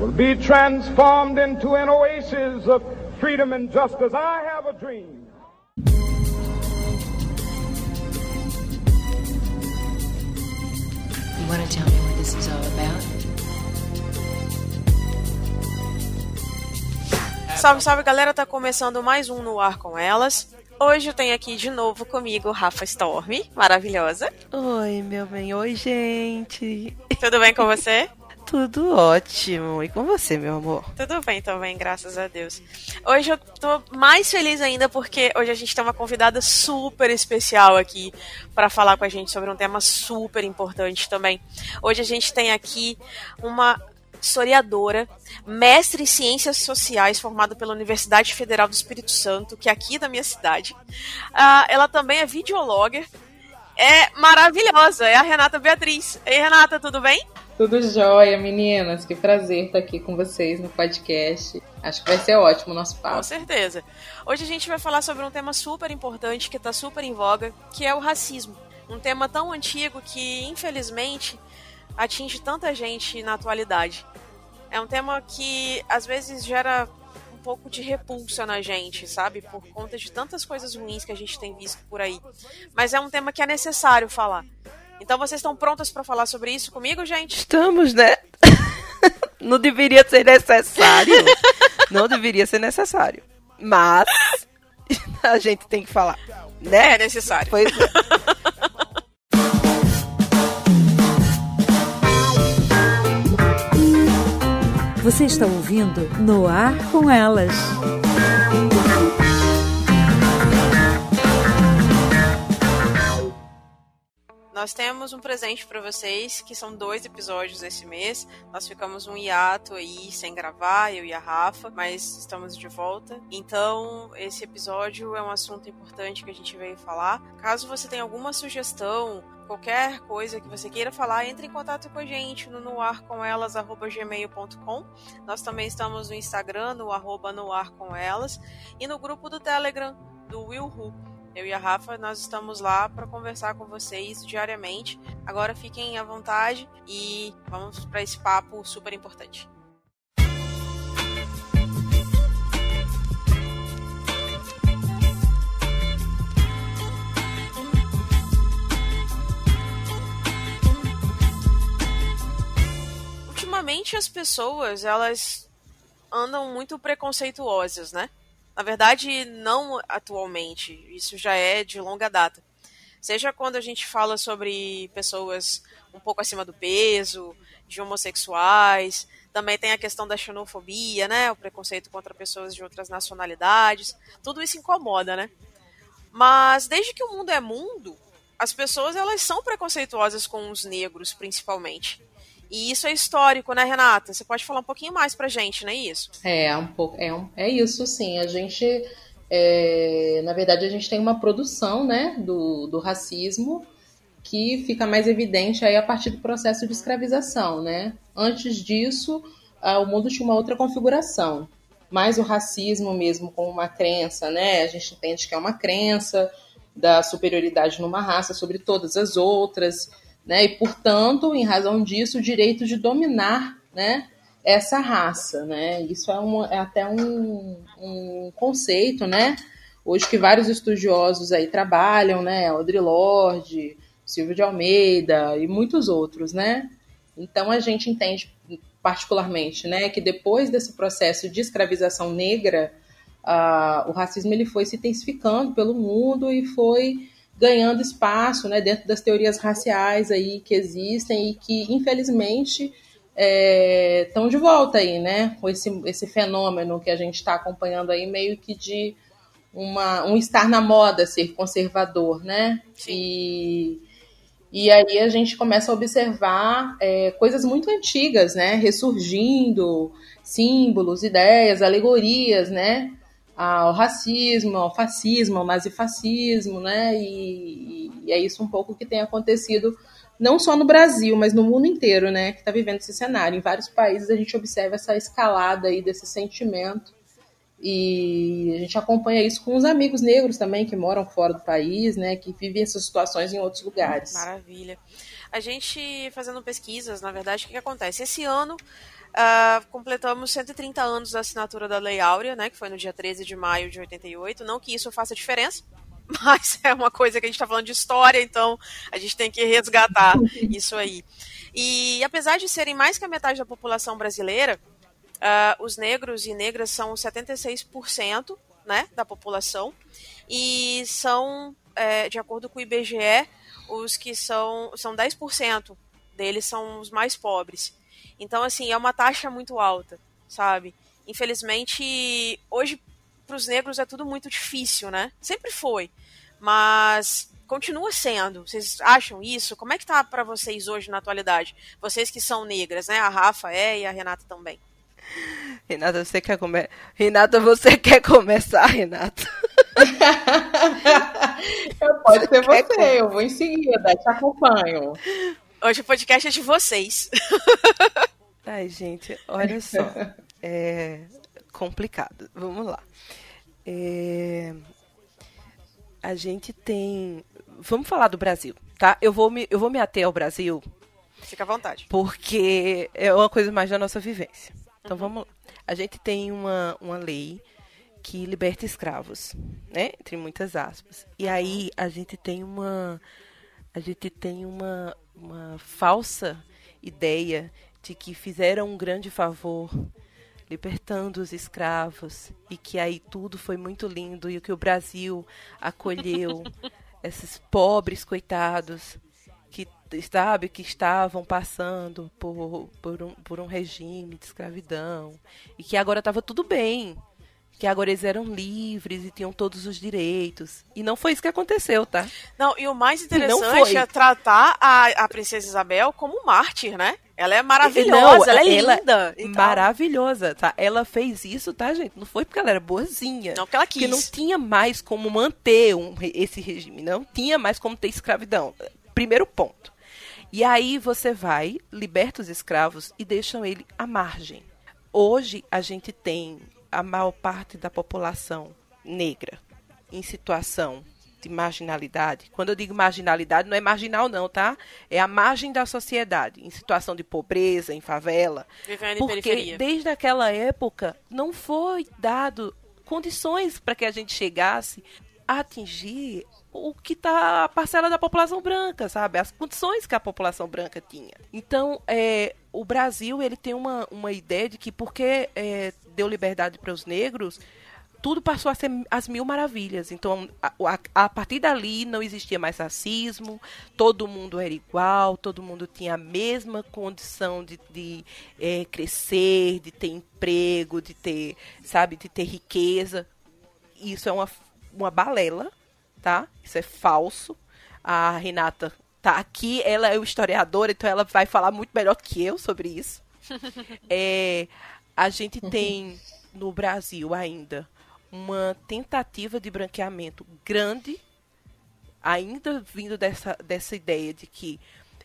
will be transformed into an oasis of freedom and justice. I have a dream. You want to tell me what this is all about? Salve, salve galera, tá começando mais um No Ar com Elas. Hoje eu tenho aqui de novo comigo Rafa Storm, maravilhosa. Oi, meu bem. Oi, gente. Tudo bem com você? Tudo ótimo. E com você, meu amor? Tudo bem também, graças a Deus. Hoje eu tô mais feliz ainda porque hoje a gente tem uma convidada super especial aqui para falar com a gente sobre um tema super importante também. Hoje a gente tem aqui uma historiadora, mestre em ciências sociais, formada pela Universidade Federal do Espírito Santo, que é aqui da minha cidade. Uh, ela também é videologer. É maravilhosa, é a Renata Beatriz. Ei, Renata, tudo bem? Tudo jóia, meninas. Que prazer estar aqui com vocês no podcast. Acho que vai ser ótimo o nosso papo. Com certeza. Hoje a gente vai falar sobre um tema super importante que está super em voga, que é o racismo. Um tema tão antigo que, infelizmente, atinge tanta gente na atualidade. É um tema que às vezes gera um pouco de repulsa na gente, sabe? Por conta de tantas coisas ruins que a gente tem visto por aí. Mas é um tema que é necessário falar. Então vocês estão prontas para falar sobre isso comigo, gente? Estamos, né? Não deveria ser necessário. Não deveria ser necessário. Mas a gente tem que falar, né? É necessário. Pois é. Você está ouvindo No Ar com Elas. Nós temos um presente para vocês, que são dois episódios esse mês. Nós ficamos um hiato aí sem gravar, eu e a Rafa, mas estamos de volta. Então, esse episódio é um assunto importante que a gente veio falar. Caso você tenha alguma sugestão, qualquer coisa que você queira falar, entre em contato com a gente no noarcomelas@gmail.com. Nós também estamos no Instagram, no arroba noarcomelas, e no grupo do Telegram do Will Who. Eu e a Rafa, nós estamos lá para conversar com vocês diariamente. Agora fiquem à vontade e vamos para esse papo super importante. Ultimamente as pessoas, elas andam muito preconceituosas, né? Na verdade, não atualmente. Isso já é de longa data. Seja quando a gente fala sobre pessoas um pouco acima do peso, de homossexuais, também tem a questão da xenofobia, né? O preconceito contra pessoas de outras nacionalidades. Tudo isso incomoda, né? Mas desde que o mundo é mundo, as pessoas elas são preconceituosas com os negros, principalmente. E isso é histórico, né, Renata? Você pode falar um pouquinho mais pra gente, não é isso? É, um pouco, é, um, é isso, sim. A gente, é, na verdade, a gente tem uma produção, né, do, do racismo que fica mais evidente aí a partir do processo de escravização, né? Antes disso, o mundo tinha uma outra configuração. Mas o racismo mesmo como uma crença, né? A gente entende que é uma crença da superioridade numa raça sobre todas as outras, né? E, portanto, em razão disso, o direito de dominar, né? Essa raça, né? Isso é, um, é até um, um conceito, né? Hoje que vários estudiosos aí trabalham, né? Audre Lorde, Silvio de Almeida e muitos outros, né? Então a gente entende particularmente, né, que depois desse processo de escravização negra, uh, o racismo ele foi se intensificando pelo mundo e foi ganhando espaço, né, dentro das teorias raciais aí que existem e que infelizmente estão é, de volta aí, né, com esse, esse fenômeno que a gente está acompanhando aí meio que de uma, um estar na moda ser conservador, né? Sim. E, e aí a gente começa a observar é, coisas muito antigas, né? Ressurgindo, símbolos, ideias, alegorias, né? Ao racismo, ao fascismo, ao nazifascismo, né? E, e é isso um pouco que tem acontecido não só no Brasil, mas no mundo inteiro, né? Que está vivendo esse cenário. Em vários países a gente observa essa escalada aí desse sentimento e a gente acompanha isso com os amigos negros também que moram fora do país, né, que vivem essas situações em outros lugares. Maravilha. A gente fazendo pesquisas, na verdade, o que, que acontece? Esse ano uh, completamos 130 anos da assinatura da Lei Áurea, né, que foi no dia 13 de maio de 88. Não que isso faça diferença, mas é uma coisa que a gente está falando de história, então a gente tem que resgatar isso aí. E apesar de serem mais que a metade da população brasileira, Uh, os negros e negras são 76% né, da população e são, é, de acordo com o IBGE, os que são, são 10% deles são os mais pobres. Então, assim, é uma taxa muito alta, sabe? Infelizmente, hoje, para os negros é tudo muito difícil, né? Sempre foi. Mas continua sendo. Vocês acham isso? Como é que tá para vocês hoje na atualidade? Vocês que são negras, né? A Rafa é e a Renata também. Renata, você quer comer? Renata, você quer começar, Renata? Pode ser você, você eu vou em seguida, te acompanho. Hoje o podcast é de vocês. Ai, gente, olha só. É complicado. Vamos lá. É... A gente tem. Vamos falar do Brasil, tá? Eu vou me, eu vou me ater ao Brasil. Fica à vontade. Porque é uma coisa mais da nossa vivência. Então vamos. A gente tem uma, uma lei que liberta escravos, né? Entre muitas aspas. E aí a gente tem uma a gente tem uma, uma falsa ideia de que fizeram um grande favor libertando os escravos e que aí tudo foi muito lindo e que o Brasil acolheu esses pobres coitados sabe, que estavam passando por, por, um, por um regime de escravidão e que agora estava tudo bem, que agora eles eram livres e tinham todos os direitos. E não foi isso que aconteceu, tá? Não, e o mais interessante é tratar a, a princesa Isabel como mártir, né? Ela é maravilhosa, não, ela é ela linda. É maravilhosa, tá? Ela fez isso, tá, gente? Não foi porque ela era boazinha. Não porque ela quis. Porque não tinha mais como manter um, esse regime. Não tinha mais como ter escravidão. Primeiro ponto. E aí você vai, liberta os escravos e deixam ele à margem. Hoje a gente tem a maior parte da população negra em situação de marginalidade. Quando eu digo marginalidade, não é marginal não, tá? É a margem da sociedade, em situação de pobreza, em favela. Vivendo porque em periferia. desde aquela época não foi dado condições para que a gente chegasse a atingir o que tá a parcela da população branca, sabe? As condições que a população branca tinha. Então, é, o Brasil ele tem uma, uma ideia de que porque é, deu liberdade para os negros, tudo passou a ser as mil maravilhas. Então, a, a, a, partir dali não existia mais racismo, todo mundo era igual, todo mundo tinha a mesma condição de, de é, crescer, de ter emprego, de ter, sabe, de ter riqueza. Isso é uma, uma balela tá? Isso é falso. A Renata tá aqui, ela é o historiadora, então ela vai falar muito melhor que eu sobre isso. é, a gente tem no Brasil ainda uma tentativa de branqueamento grande, ainda vindo dessa, dessa ideia de que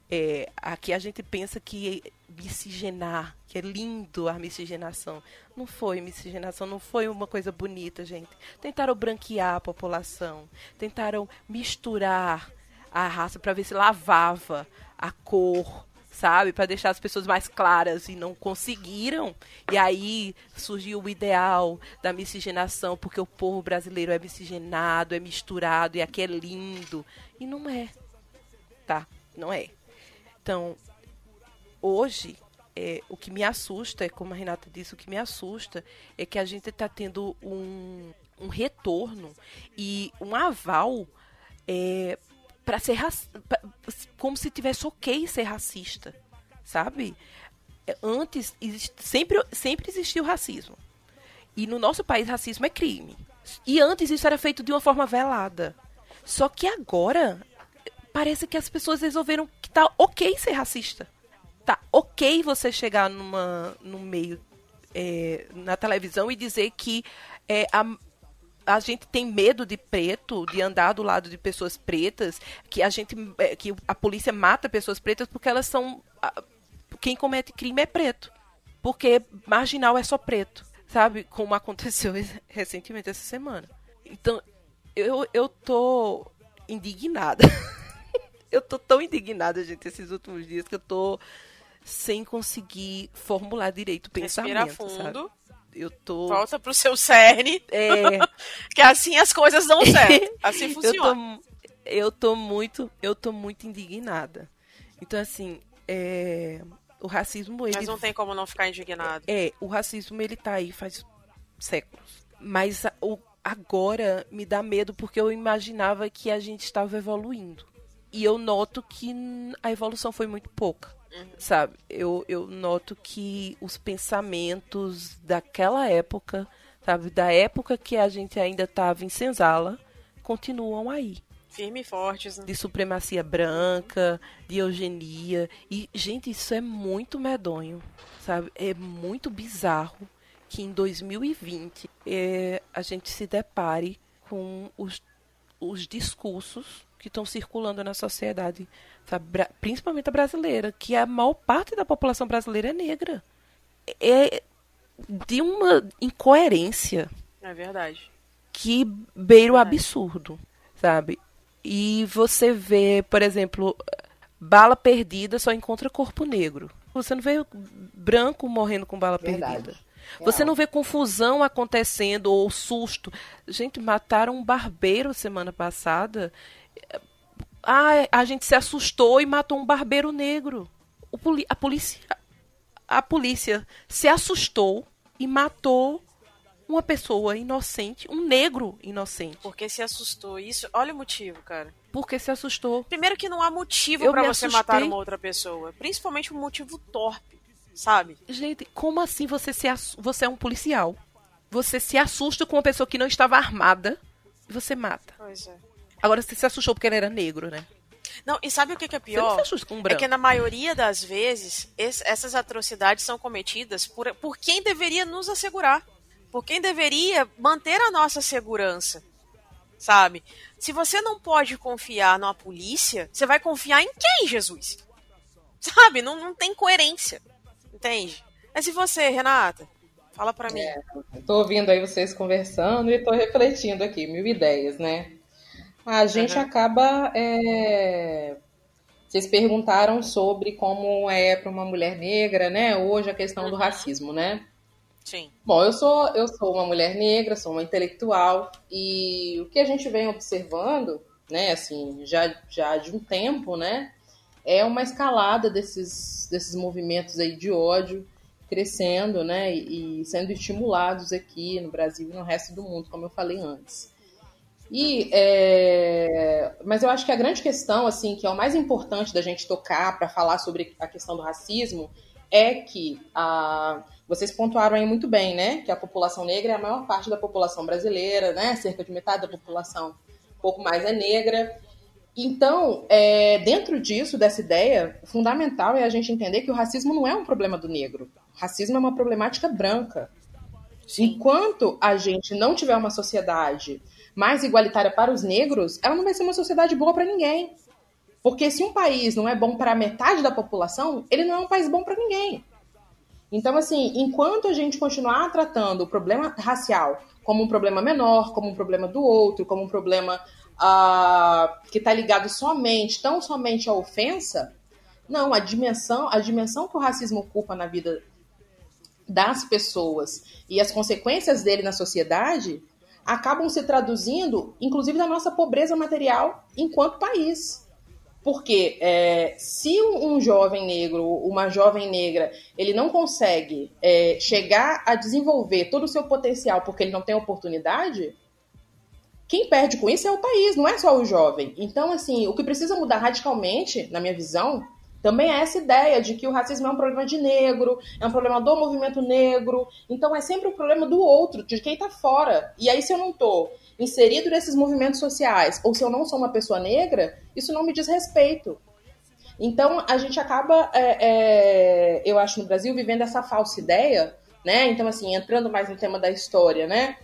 é, aqui a gente pensa que miscigenar, que é lindo a miscigenação. Não foi miscigenação, não foi uma coisa bonita, gente. Tentaram branquear a população, tentaram misturar a raça para ver se lavava a cor, sabe, para deixar as pessoas mais claras e não conseguiram. E aí surgiu o ideal da miscigenação, porque o povo brasileiro é miscigenado, é misturado e aqui é lindo. E não é. Tá? Não é. Então, hoje, é, o que me assusta, é como a Renata disse, o que me assusta é que a gente está tendo um, um retorno e um aval é, para ser pra, como se tivesse ok ser racista, sabe? É, antes sempre sempre existiu racismo e no nosso país racismo é crime e antes isso era feito de uma forma velada. Só que agora parece que as pessoas resolveram que tá ok ser racista tá ok você chegar numa, no meio é, na televisão e dizer que é, a, a gente tem medo de preto, de andar do lado de pessoas pretas, que a gente é, que a polícia mata pessoas pretas porque elas são quem comete crime é preto, porque marginal é só preto, sabe? Como aconteceu recentemente essa semana. Então, eu eu tô indignada. eu tô tão indignada, gente, esses últimos dias que eu tô sem conseguir formular direito o pensamento. Respira fundo. Sabe? Eu tô. Volta pro seu cerne. É. que assim as coisas dão certo. Assim funciona. eu, tô, eu tô muito, eu tô muito indignada. Então, assim, é, o racismo. Ele, Mas não tem como não ficar indignado. É, o racismo ele tá aí faz séculos. Mas o, agora me dá medo porque eu imaginava que a gente estava evoluindo. E eu noto que a evolução foi muito pouca. Sabe, eu, eu noto que os pensamentos daquela época, sabe, da época que a gente ainda estava em senzala, continuam aí. Firme e fortes. Né? De supremacia branca, de eugenia. E, gente, isso é muito medonho, sabe? É muito bizarro que em 2020 é, a gente se depare com os, os discursos que estão circulando na sociedade sabe? principalmente a brasileira, que a maior parte da população brasileira é negra. É de uma incoerência. É verdade. Que beira o absurdo, sabe? E você vê, por exemplo, bala perdida só encontra corpo negro. Você não vê branco morrendo com bala verdade. perdida. Você não vê confusão acontecendo ou susto. Gente, mataram um barbeiro semana passada ah, a gente se assustou e matou um barbeiro negro. Poli a polícia a polícia se assustou e matou uma pessoa inocente, um negro inocente. Porque se assustou. Isso, olha o motivo, cara. Porque se assustou. Primeiro que não há motivo para você assustei. matar uma outra pessoa, principalmente um motivo torpe, sabe? Gente, como assim você se você é um policial? Você se assusta com uma pessoa que não estava armada e você mata. Pois é. Agora você se assustou porque ele era negro, né? Não, e sabe o que, é pior? é que na maioria das vezes esse, essas atrocidades são cometidas por, por quem deveria nos assegurar. Por quem deveria manter a nossa segurança. Sabe? Se você não pode confiar na polícia, você vai confiar em quem, Jesus? Sabe? Não, não tem coerência. Entende? Mas e você, Renata? Fala pra mim. É, tô ouvindo aí vocês conversando e tô refletindo aqui, mil ideias, né? A gente uhum. acaba. É... Vocês perguntaram sobre como é para uma mulher negra, né? Hoje a questão uhum. do racismo, né? Sim. Bom, eu sou eu sou uma mulher negra, sou uma intelectual e o que a gente vem observando, né? Assim, já já de um tempo, né? É uma escalada desses desses movimentos aí de ódio crescendo, né? E, e sendo estimulados aqui no Brasil e no resto do mundo, como eu falei antes. E, é... Mas eu acho que a grande questão, assim, que é o mais importante da gente tocar para falar sobre a questão do racismo, é que a... vocês pontuaram aí muito bem, né? Que a população negra é a maior parte da população brasileira, né? Cerca de metade da população, um pouco mais é negra. Então, é, dentro disso, dessa ideia, fundamental é a gente entender que o racismo não é um problema do negro. O racismo é uma problemática branca. Sim. Enquanto a gente não tiver uma sociedade mais igualitária para os negros, ela não vai ser uma sociedade boa para ninguém. Porque se um país não é bom para metade da população, ele não é um país bom para ninguém. Então, assim, enquanto a gente continuar tratando o problema racial como um problema menor, como um problema do outro, como um problema uh, que está ligado somente, tão somente à ofensa, não, a dimensão, a dimensão que o racismo ocupa na vida das pessoas e as consequências dele na sociedade acabam se traduzindo, inclusive, na nossa pobreza material enquanto país. Porque é, se um, jovem negro, uma jovem negra, ele não consegue é, chegar a desenvolver todo o seu potencial porque ele não tem oportunidade, quem perde com isso é o país, não é só o jovem. Então, assim, o que precisa mudar radicalmente, na minha visão, também é essa ideia de que o racismo é um problema de negro, é um problema do movimento negro. Então é sempre um problema do outro, de quem está fora. E aí, se eu não estou inserido nesses movimentos sociais, ou se eu não sou uma pessoa negra, isso não me diz respeito. Então a gente acaba, é, é, eu acho, no Brasil, vivendo essa falsa ideia, né? Então, assim, entrando mais no tema da história, né?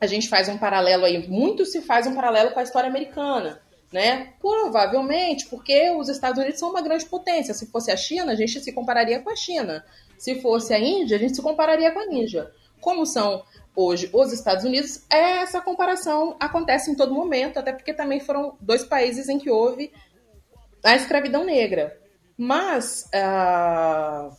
A gente faz um paralelo aí, muito se faz um paralelo com a história americana né? Provavelmente porque os Estados Unidos são uma grande potência. Se fosse a China, a gente se compararia com a China. Se fosse a Índia, a gente se compararia com a Índia. Como são hoje os Estados Unidos, essa comparação acontece em todo momento, até porque também foram dois países em que houve a escravidão negra. Mas uh,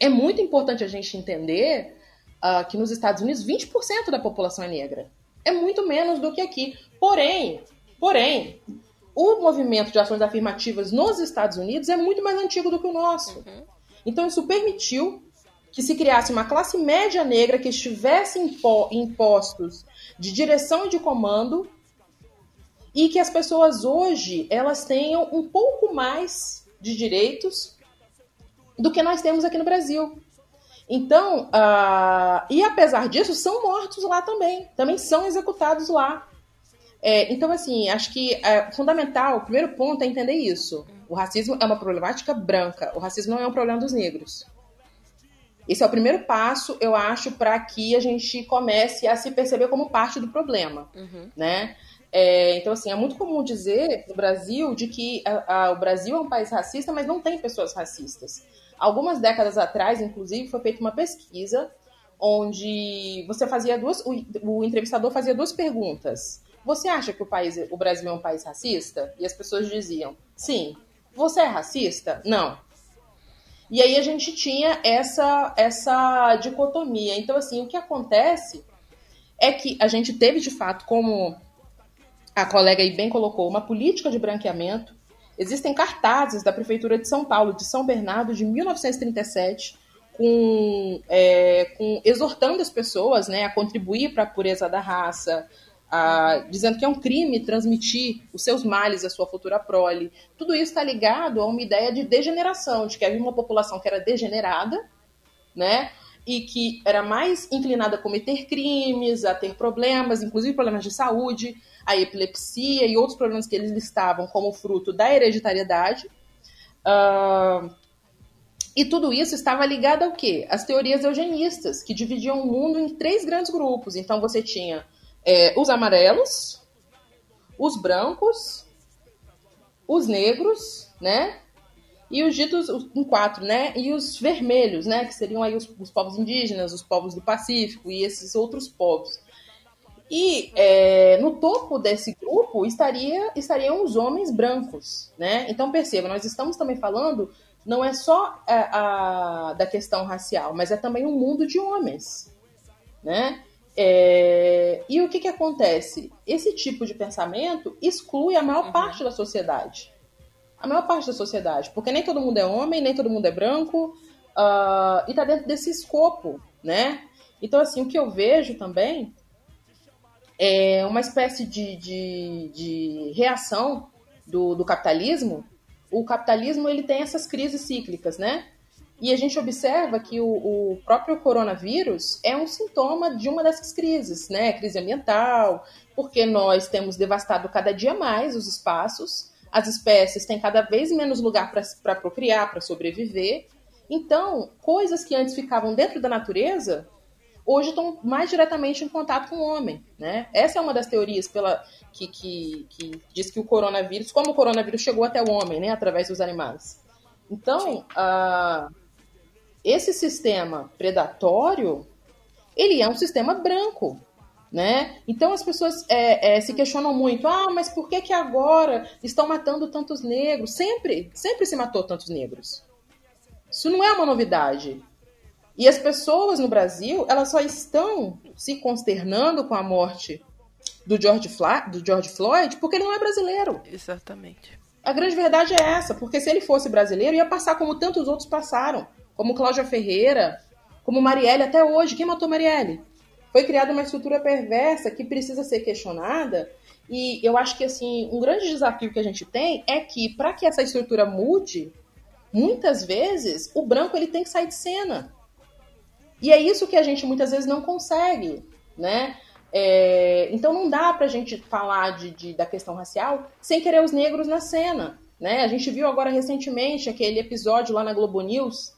é muito importante a gente entender uh, que nos Estados Unidos 20% da população é negra. É muito menos do que aqui. Porém, Porém, o movimento de ações afirmativas nos Estados Unidos é muito mais antigo do que o nosso. Uhum. Então, isso permitiu que se criasse uma classe média negra que estivesse em postos de direção e de comando e que as pessoas hoje elas tenham um pouco mais de direitos do que nós temos aqui no Brasil. Então, uh, e apesar disso, são mortos lá também, também são executados lá. É, então, assim, acho que é fundamental, o primeiro ponto é entender isso. O racismo é uma problemática branca, o racismo não é um problema dos negros. Esse é o primeiro passo, eu acho, para que a gente comece a se perceber como parte do problema, uhum. né? É, então, assim, é muito comum dizer no Brasil de que a, a, o Brasil é um país racista, mas não tem pessoas racistas. Algumas décadas atrás, inclusive, foi feita uma pesquisa onde você fazia duas, o, o entrevistador fazia duas perguntas. Você acha que o país, o Brasil é um país racista? E as pessoas diziam, sim. Você é racista? Não. E aí a gente tinha essa essa dicotomia. Então assim, o que acontece é que a gente teve de fato, como a colega aí bem colocou, uma política de branqueamento. Existem cartazes da prefeitura de São Paulo, de São Bernardo, de 1937, com, é, com exortando as pessoas né, a contribuir para a pureza da raça, dizendo que é um crime transmitir os seus males à sua futura prole. Tudo isso está ligado a uma ideia de degeneração, de que havia uma população que era degenerada, né? E que era mais inclinada a cometer crimes, a ter problemas, inclusive problemas de saúde, a epilepsia e outros problemas que eles listavam como fruto da hereditariedade. E tudo isso estava ligado ao quê? As teorias eugenistas, que dividiam o mundo em três grandes grupos. Então você tinha é, os amarelos, os brancos, os negros, né? E os ditos em quatro, né? E os vermelhos, né? Que seriam aí os, os povos indígenas, os povos do Pacífico e esses outros povos. E é, no topo desse grupo estaria, estariam os homens brancos, né? Então perceba, nós estamos também falando não é só a, a, da questão racial, mas é também um mundo de homens, né? É... E o que, que acontece? Esse tipo de pensamento exclui a maior uhum. parte da sociedade. A maior parte da sociedade. Porque nem todo mundo é homem, nem todo mundo é branco. Uh, e está dentro desse escopo, né? Então, assim, o que eu vejo também é uma espécie de, de, de reação do, do capitalismo. O capitalismo ele tem essas crises cíclicas, né? E a gente observa que o, o, próprio coronavírus é um sintoma de uma dessas crises, né? Crise ambiental, porque nós temos devastado cada dia mais os espaços, as espécies têm cada vez menos lugar para procriar, para sobreviver. Então, coisas que antes ficavam dentro da natureza, hoje estão mais diretamente em contato com o homem, né? Essa é uma das teorias pela que, que, que diz que o coronavírus, como o coronavírus chegou até o homem, né? Através dos animais. Então, a esse sistema predatório, ele é um sistema branco, né? Então as pessoas é, é, se questionam muito, ah, mas por que que agora estão matando tantos negros? Sempre, sempre se matou tantos negros. Isso não é uma novidade. E as pessoas no Brasil, elas só estão se consternando com a morte do George, Fla do George Floyd porque ele não é brasileiro. Exatamente. A grande verdade é essa, porque se ele fosse brasileiro, ia passar como tantos outros passaram, como Cláudia Ferreira, como Marielle até hoje. Quem matou Marielle? Foi criada uma estrutura perversa que precisa ser questionada. E eu acho que assim, um grande desafio que a gente tem é que para que essa estrutura mude, muitas vezes o branco ele tem que sair de cena. E é isso que a gente muitas vezes não consegue, né? É, então não dá para a gente falar de, de, da questão racial sem querer os negros na cena. Né? A gente viu agora recentemente aquele episódio lá na Globo News,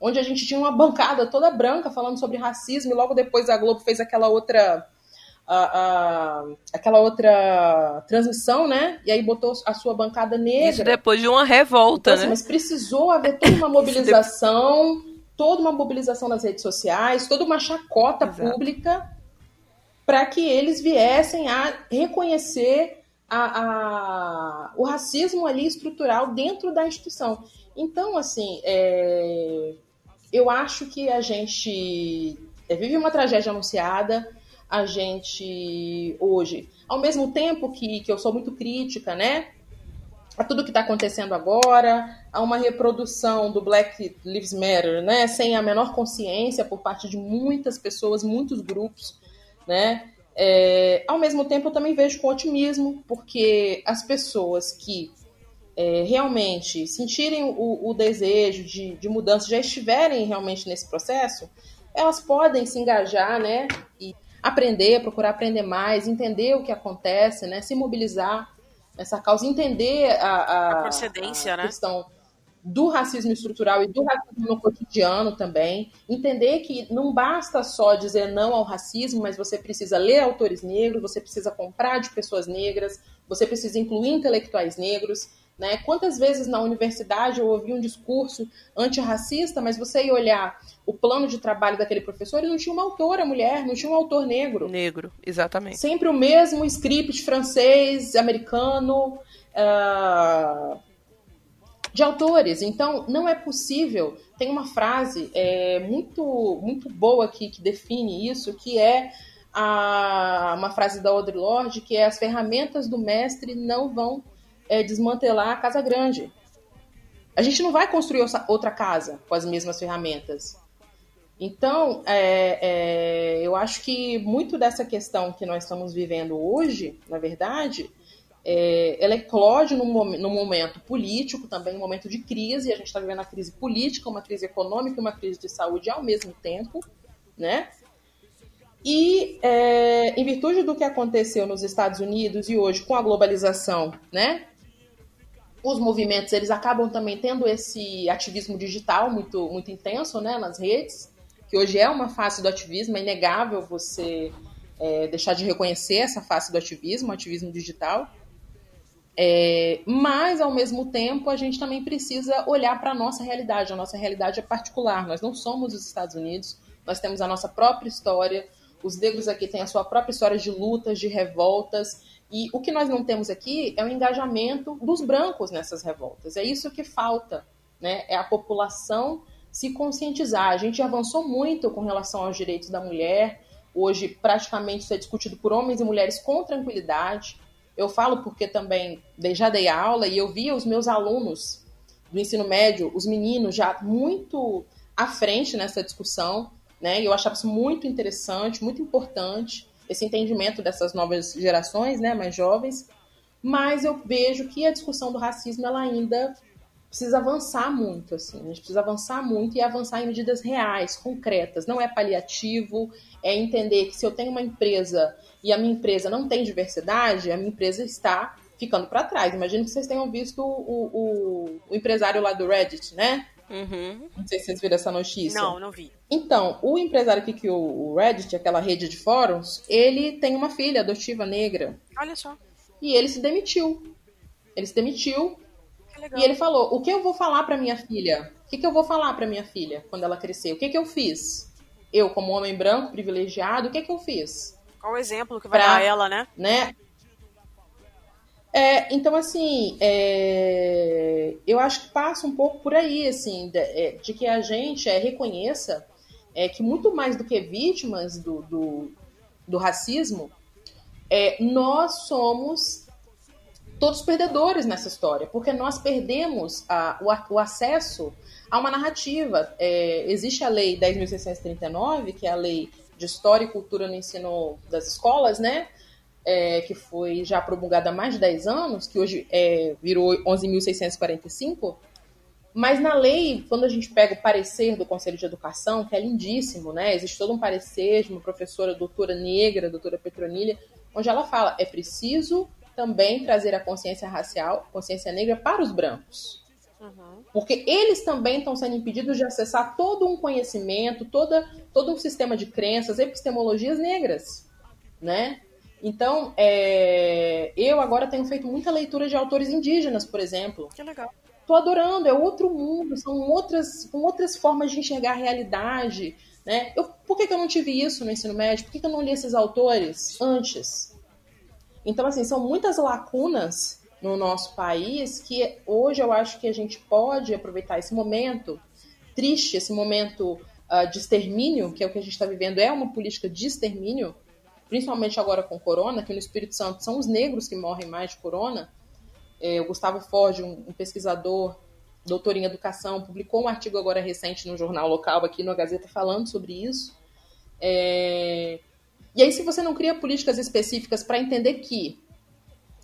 onde a gente tinha uma bancada toda branca falando sobre racismo, e logo depois a Globo fez aquela outra. A, a, aquela outra transmissão, né? E aí botou a sua bancada negra. Isso depois de uma revolta, então, assim, né? Mas precisou haver toda uma mobilização, toda uma mobilização nas redes sociais, toda uma chacota Exato. pública para que eles viessem a reconhecer a, a, o racismo ali estrutural dentro da instituição. Então, assim, é, eu acho que a gente é, vive uma tragédia anunciada. A gente hoje, ao mesmo tempo que, que eu sou muito crítica, né? A tudo que está acontecendo agora, a uma reprodução do Black Lives Matter, né? Sem a menor consciência por parte de muitas pessoas, muitos grupos né? É, ao mesmo tempo, eu também vejo com otimismo, porque as pessoas que é, realmente sentirem o, o desejo de, de, mudança, já estiverem realmente nesse processo, elas podem se engajar, né? E aprender, procurar aprender mais, entender o que acontece, né? Se mobilizar nessa causa, entender a, a, a procedência, a né? questão do racismo estrutural e do racismo no cotidiano também. Entender que não basta só dizer não ao racismo, mas você precisa ler autores negros, você precisa comprar de pessoas negras, você precisa incluir intelectuais negros. Né? Quantas vezes na universidade eu ouvi um discurso antirracista, mas você ia olhar o plano de trabalho daquele professor e não tinha uma autora mulher, não tinha um autor negro. Negro, exatamente. Sempre o mesmo script francês, americano. Uh de autores. Então, não é possível. Tem uma frase é, muito, muito boa aqui que define isso, que é a, uma frase da Audre Lorde, que é as ferramentas do mestre não vão é, desmantelar a casa grande. A gente não vai construir outra casa com as mesmas ferramentas. Então, é, é, eu acho que muito dessa questão que nós estamos vivendo hoje, na verdade, é, ela eclode num, momento político, também um momento de crise, a gente está vivendo uma crise política, uma crise econômica uma crise de saúde ao mesmo tempo, né? E é, em virtude do que aconteceu nos Estados Unidos e hoje com a globalização, né? Os movimentos eles acabam também tendo esse ativismo digital muito muito intenso, né? Nas redes, que hoje é uma face do ativismo, é inegável você é, deixar de reconhecer essa face do ativismo, o ativismo digital. É, mas, ao mesmo tempo, a gente também precisa olhar para a nossa realidade. A nossa realidade é particular. Nós não somos os Estados Unidos, nós temos a nossa própria história. Os negros aqui têm a sua própria história de lutas, de revoltas. E o que nós não temos aqui é o engajamento dos brancos nessas revoltas. É isso que falta. Né? É a população se conscientizar. A gente avançou muito com relação aos direitos da mulher. Hoje, praticamente, isso é discutido por homens e mulheres com tranquilidade. Eu falo porque também já dei aula e eu via os meus alunos do ensino médio, os meninos já muito à frente nessa discussão, né? E eu achava isso muito interessante, muito importante, esse entendimento dessas novas gerações, né, mais jovens. Mas eu vejo que a discussão do racismo ela ainda precisa avançar muito, assim. A gente precisa avançar muito e avançar em medidas reais, concretas. Não é paliativo, é entender que se eu tenho uma empresa e a minha empresa não tem diversidade, a minha empresa está ficando para trás. Imagino que vocês tenham visto o, o, o empresário lá do Reddit, né? Uhum. Não sei se vocês viram essa notícia. Não, não vi. Então, o empresário que criou o Reddit, aquela rede de fóruns, ele tem uma filha adotiva negra. Olha só. E ele se demitiu. Ele se demitiu. E ele falou: O que eu vou falar para minha filha? O que, que eu vou falar para minha filha quando ela crescer? O que, que eu fiz? Eu, como homem branco, privilegiado, o que, que eu fiz? Qual o exemplo que vai pra, dar ela, né? né? É, então, assim, é, eu acho que passa um pouco por aí, assim, de, é, de que a gente é, reconheça é, que muito mais do que vítimas do, do, do racismo, é, nós somos todos perdedores nessa história, porque nós perdemos a, o, o, acesso a uma narrativa. Existe a Lei 10.639, que é a Lei de História e Cultura no Ensino das Escolas, né? É, que foi já promulgada há mais de 10 anos, que hoje é, virou 11.645. Mas na lei, quando a gente pega o parecer do Conselho de Educação, que é lindíssimo, né? Existe todo um parecer de uma professora, doutora negra, doutora Petronilha, onde ela fala: é preciso também trazer a consciência racial, consciência negra para os brancos. Uhum. Porque eles também estão sendo impedidos de acessar todo um conhecimento, toda, todo um sistema de crenças, epistemologias negras, né? Então, é, eu agora tenho feito muita leitura de autores indígenas, por exemplo. Que legal. Tô adorando, é outro mundo, são outras, outras formas de enxergar a realidade, né? Eu, por que, que eu não tive isso no ensino médio? Por que, que eu não li esses autores antes? Então, assim, são muitas lacunas no nosso país que hoje eu acho que a gente pode aproveitar esse momento triste, esse momento uh, de extermínio, que é o que a gente está vivendo, é uma política de extermínio, principalmente agora com corona, que no Espírito Santo são os negros que morrem mais de corona. É, o Gustavo Ford, um, um pesquisador, doutor em educação, publicou um artigo agora recente no jornal local aqui no Gazeta falando sobre isso. É, e aí, se você não cria políticas específicas para entender que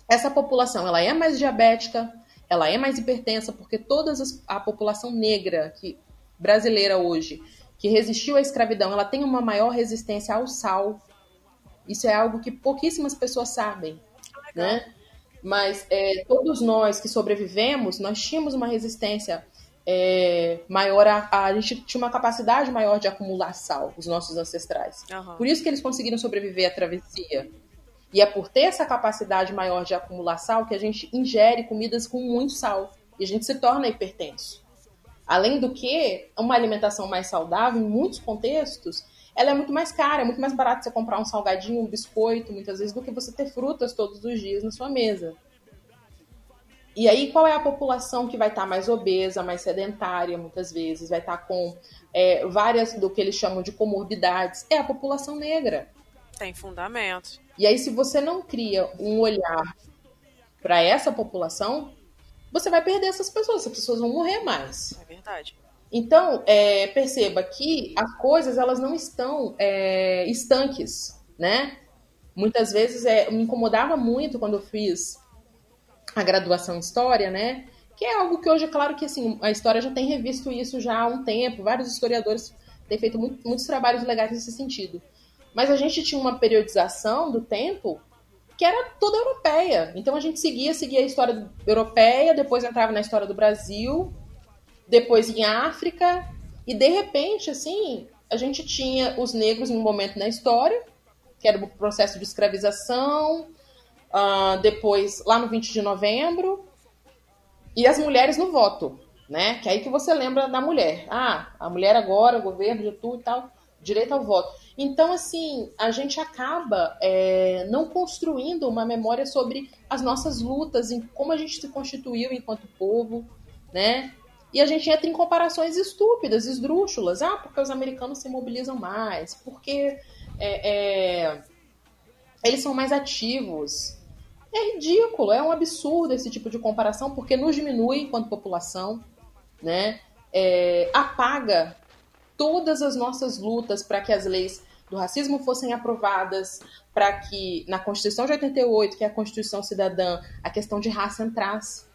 essa população ela é mais diabética, ela é mais hipertensa, porque toda a população negra que brasileira hoje que resistiu à escravidão, ela tem uma maior resistência ao sal. Isso é algo que pouquíssimas pessoas sabem, né? Mas é, todos nós que sobrevivemos, nós tínhamos uma resistência é, maior, a, a, gente tinha uma capacidade maior de acumular sal, os nossos ancestrais. Uhum. Por isso que eles conseguiram sobreviver à travessia. E é por ter essa capacidade maior de acumular sal que a gente ingere comidas com muito sal. E a gente se torna hipertenso. Além do que, uma alimentação mais saudável, em muitos contextos, ela é muito mais cara, é muito mais barato você comprar um salgadinho, um biscoito, muitas vezes, do que você ter frutas todos os dias na sua mesa. E aí, qual é a população que vai estar tá mais obesa, mais sedentária, muitas vezes, vai estar tá com é, várias do que eles chamam de comorbidades? É a população negra. Tem fundamento. E aí, se você não cria um olhar para essa população, você vai perder essas pessoas, essas pessoas vão morrer mais. É verdade. Então, é, perceba que as coisas elas não estão é, estanques, né? Muitas vezes é, me incomodava muito quando eu fiz a graduação em História, né? Que é algo que hoje, é claro que assim, a história já tem revisto isso já há um tempo, vários historiadores têm feito muito, muitos trabalhos legais nesse sentido. Mas a gente tinha uma periodização do tempo que era toda europeia. Então a gente seguia, seguia a história europeia, depois entrava na história do Brasil, depois em África, e de repente, assim, a gente tinha os negros em um momento na história, que era o processo de escravização, uh, depois lá no 20 de novembro, e as mulheres no voto, né? Que é aí que você lembra da mulher. Ah, a mulher agora, o governo, de tudo e tal, direito ao voto. Então, assim, a gente acaba é, não construindo uma memória sobre as nossas lutas, em como a gente se constituiu enquanto povo, né? E a gente entra em comparações estúpidas, esdrúxulas. Ah, porque os americanos se mobilizam mais, porque é, é, eles são mais ativos. É ridículo, é um absurdo esse tipo de comparação, porque nos diminui enquanto população, né? É, apaga todas as nossas lutas para que as leis do racismo fossem aprovadas, para que na Constituição de 88, que é a Constituição Cidadã, a questão de raça entrasse.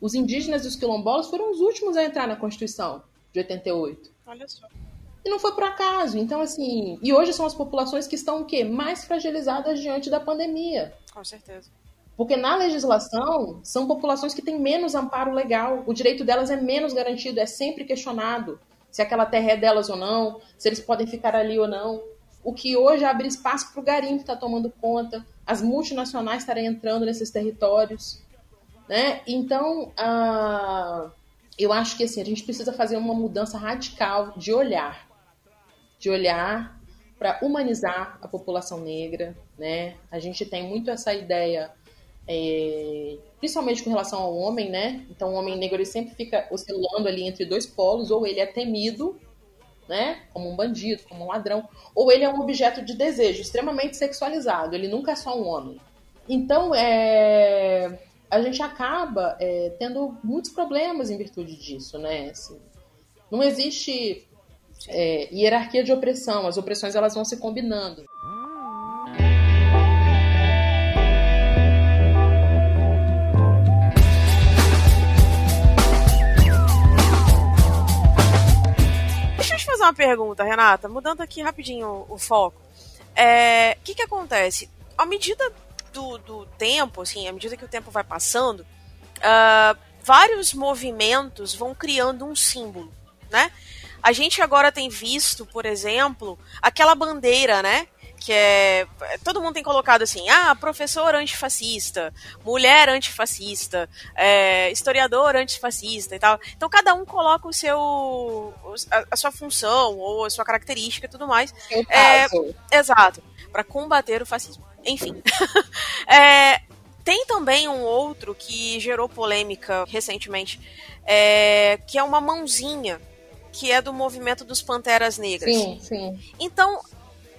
Os indígenas e os quilombolas foram os últimos a entrar na Constituição de 88. Olha só. E não foi por acaso. Então, assim. E hoje são as populações que estão o quê? Mais fragilizadas diante da pandemia. Com certeza. Porque na legislação são populações que têm menos amparo legal. O direito delas é menos garantido, é sempre questionado se aquela terra é delas ou não, se eles podem ficar ali ou não. O que hoje abre espaço para o garimpo estar tá tomando conta, as multinacionais estarem entrando nesses territórios. Né? Então, uh, eu acho que assim, a gente precisa fazer uma mudança radical de olhar. De olhar para humanizar a população negra. Né? A gente tem muito essa ideia, é, principalmente com relação ao homem, né? Então, o homem negro ele sempre fica oscilando ali entre dois polos, ou ele é temido, né? Como um bandido, como um ladrão. Ou ele é um objeto de desejo, extremamente sexualizado. Ele nunca é só um homem. Então, é, a gente acaba é, tendo muitos problemas em virtude disso, né? Assim, não existe é, hierarquia de opressão, as opressões elas vão se combinando. Deixa eu te fazer uma pergunta, Renata, mudando aqui rapidinho o, foco. É, O que, que acontece? À medida do, do tempo, assim, à medida que o tempo vai passando, ah, vários movimentos vão criando um símbolo, né? A gente agora tem visto, por exemplo, aquela bandeira, né? Que é. Todo mundo tem colocado assim: ah, professor antifascista, mulher antifascista, é, historiador antifascista e tal. Então cada um coloca o seu. a, a sua função ou a sua característica e tudo mais. É, caso. Exato. Para combater o fascismo. Enfim. É, tem também um outro que gerou polêmica recentemente, é, que é uma mãozinha, que é do movimento dos Panteras Negras. Sim, sim. Então,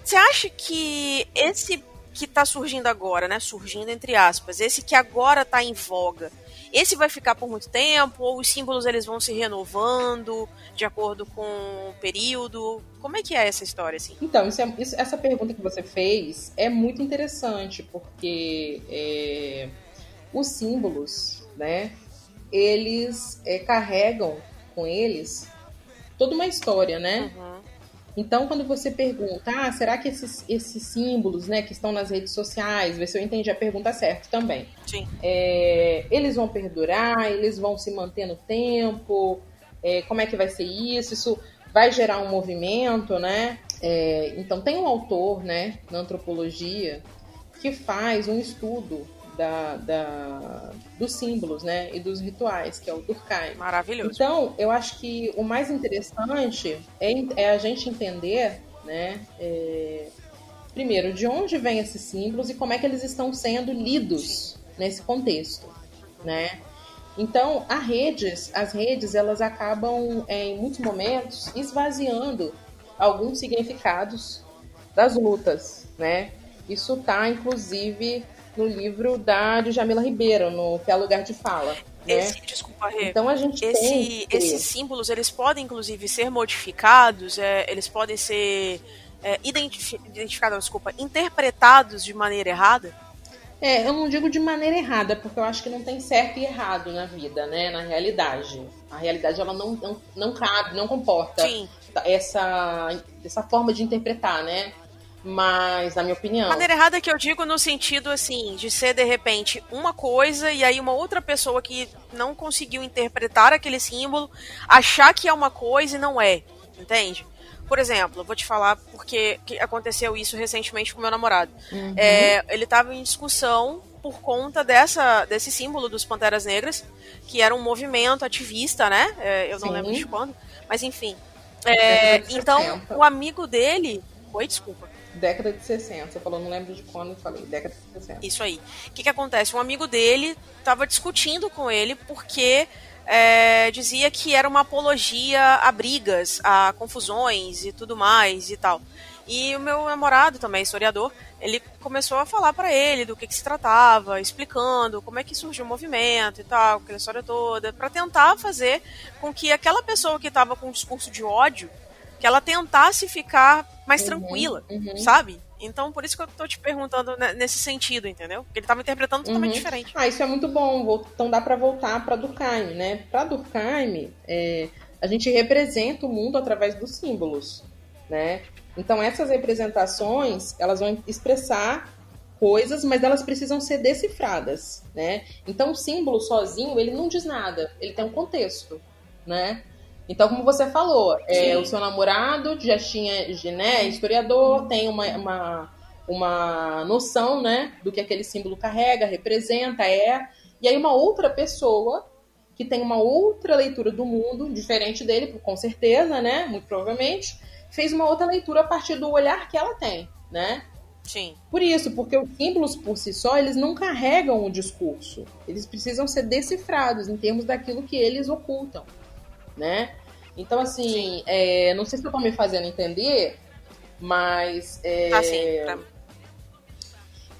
você acha que esse que tá surgindo agora, né? Surgindo entre aspas, esse que agora tá em voga, esse vai ficar por muito tempo? Ou os símbolos eles vão se renovando de acordo com o período? Como é que é essa história, assim? Então, isso é- isso- essa pergunta que você fez é muito interessante, porque é, os símbolos, né, eles é, carregam com eles toda uma história, né? Uhum. Então, quando você pergunta, ah, será que esses, esses símbolos, né, que estão nas redes sociais, vê se eu entendi a pergunta certa também. Sim. É, eles vão perdurar, eles vão se manter no tempo, é, como é que vai ser isso? Isso vai gerar um movimento, né? É, então tem um autor, né, na antropologia, que faz um estudo da, da- dos símbolos, né, e dos rituais, que é o Durkheim. Maravilhoso. Então, eu acho que o mais interessante é, é a gente entender, né, é, primeiro, de onde vêm esses símbolos e como é que eles estão sendo lidos nesse contexto, né? Então, as redes, as redes, elas acabam, é, em muitos momentos, esvaziando alguns significados das lutas, né? Isso tá, inclusive, no livro da Djamila Ribeiro, no Que é Lugar de Fala, né? Esse, desculpa, Rê. Então, a gente tem Esse, que... esses símbolos, eles podem, inclusive, ser modificados, é, eles podem ser é, identifi- identificados, desculpa, interpretados de maneira errada? É, eu não digo de maneira errada, porque eu acho que não tem certo e errado na vida, né? Na realidade. A realidade, ela não, não, não cabe, não comporta Sim. essa, essa forma de interpretar, né? Mas, na minha opinião... Maneira errada que eu digo no sentido, assim, de ser, de repente, uma coisa e aí uma outra pessoa que não conseguiu interpretar aquele símbolo achar que é uma coisa e não é, entende? Por exemplo, eu vou te falar porque que aconteceu isso recentemente com meu namorado. É, ele estava em discussão por conta dessa, desse símbolo dos Panteras Negras, que era um movimento ativista, né? É, eu não Sim. lembro de quando, mas enfim. É, então, 60. o amigo dele. Oi, desculpa. Década de 60. Você falou, não lembro de quando eu falei. Década de 60. Isso aí. O que, que acontece? Um amigo dele estava discutindo com ele porque é, dizia que era uma apologia a brigas, a confusões e tudo mais e tal. E o meu namorado, também historiador, ele começou a falar para ele do que, que se tratava, explicando como é que surgiu o movimento e tal, aquela história toda, para tentar fazer com que aquela pessoa que estava com um discurso de ódio, que ela tentasse ficar mais Uhum, tranquila, uhum. sabe? Então, por isso que eu tô te perguntando nesse sentido, entendeu? Porque ele tava interpretando totalmente Uhum. diferente. Ah, isso é muito bom. Então dá para voltar para Durkheim, né? Para Durkheim, é, a gente representa o mundo através dos símbolos, né? Então essas representações, elas vão expressar coisas, mas elas precisam ser decifradas, né? Então o símbolo sozinho, ele não diz nada, ele tem um contexto, né? Então, como você falou, é, o seu namorado já tinha, né, historiador, tem uma, uma, uma noção, né, do que aquele símbolo carrega, representa, é. E aí uma outra pessoa que tem uma outra leitura do mundo, diferente dele, com certeza, né, muito provavelmente, fez uma outra leitura a partir do olhar que ela tem, né? Sim. Por isso, porque os símbolos por si só, eles não carregam o discurso. Eles precisam ser decifrados em termos daquilo que eles ocultam, né? Então, assim, é, não sei se eu estou me fazendo entender, mas. É, Ah, sim. Pra...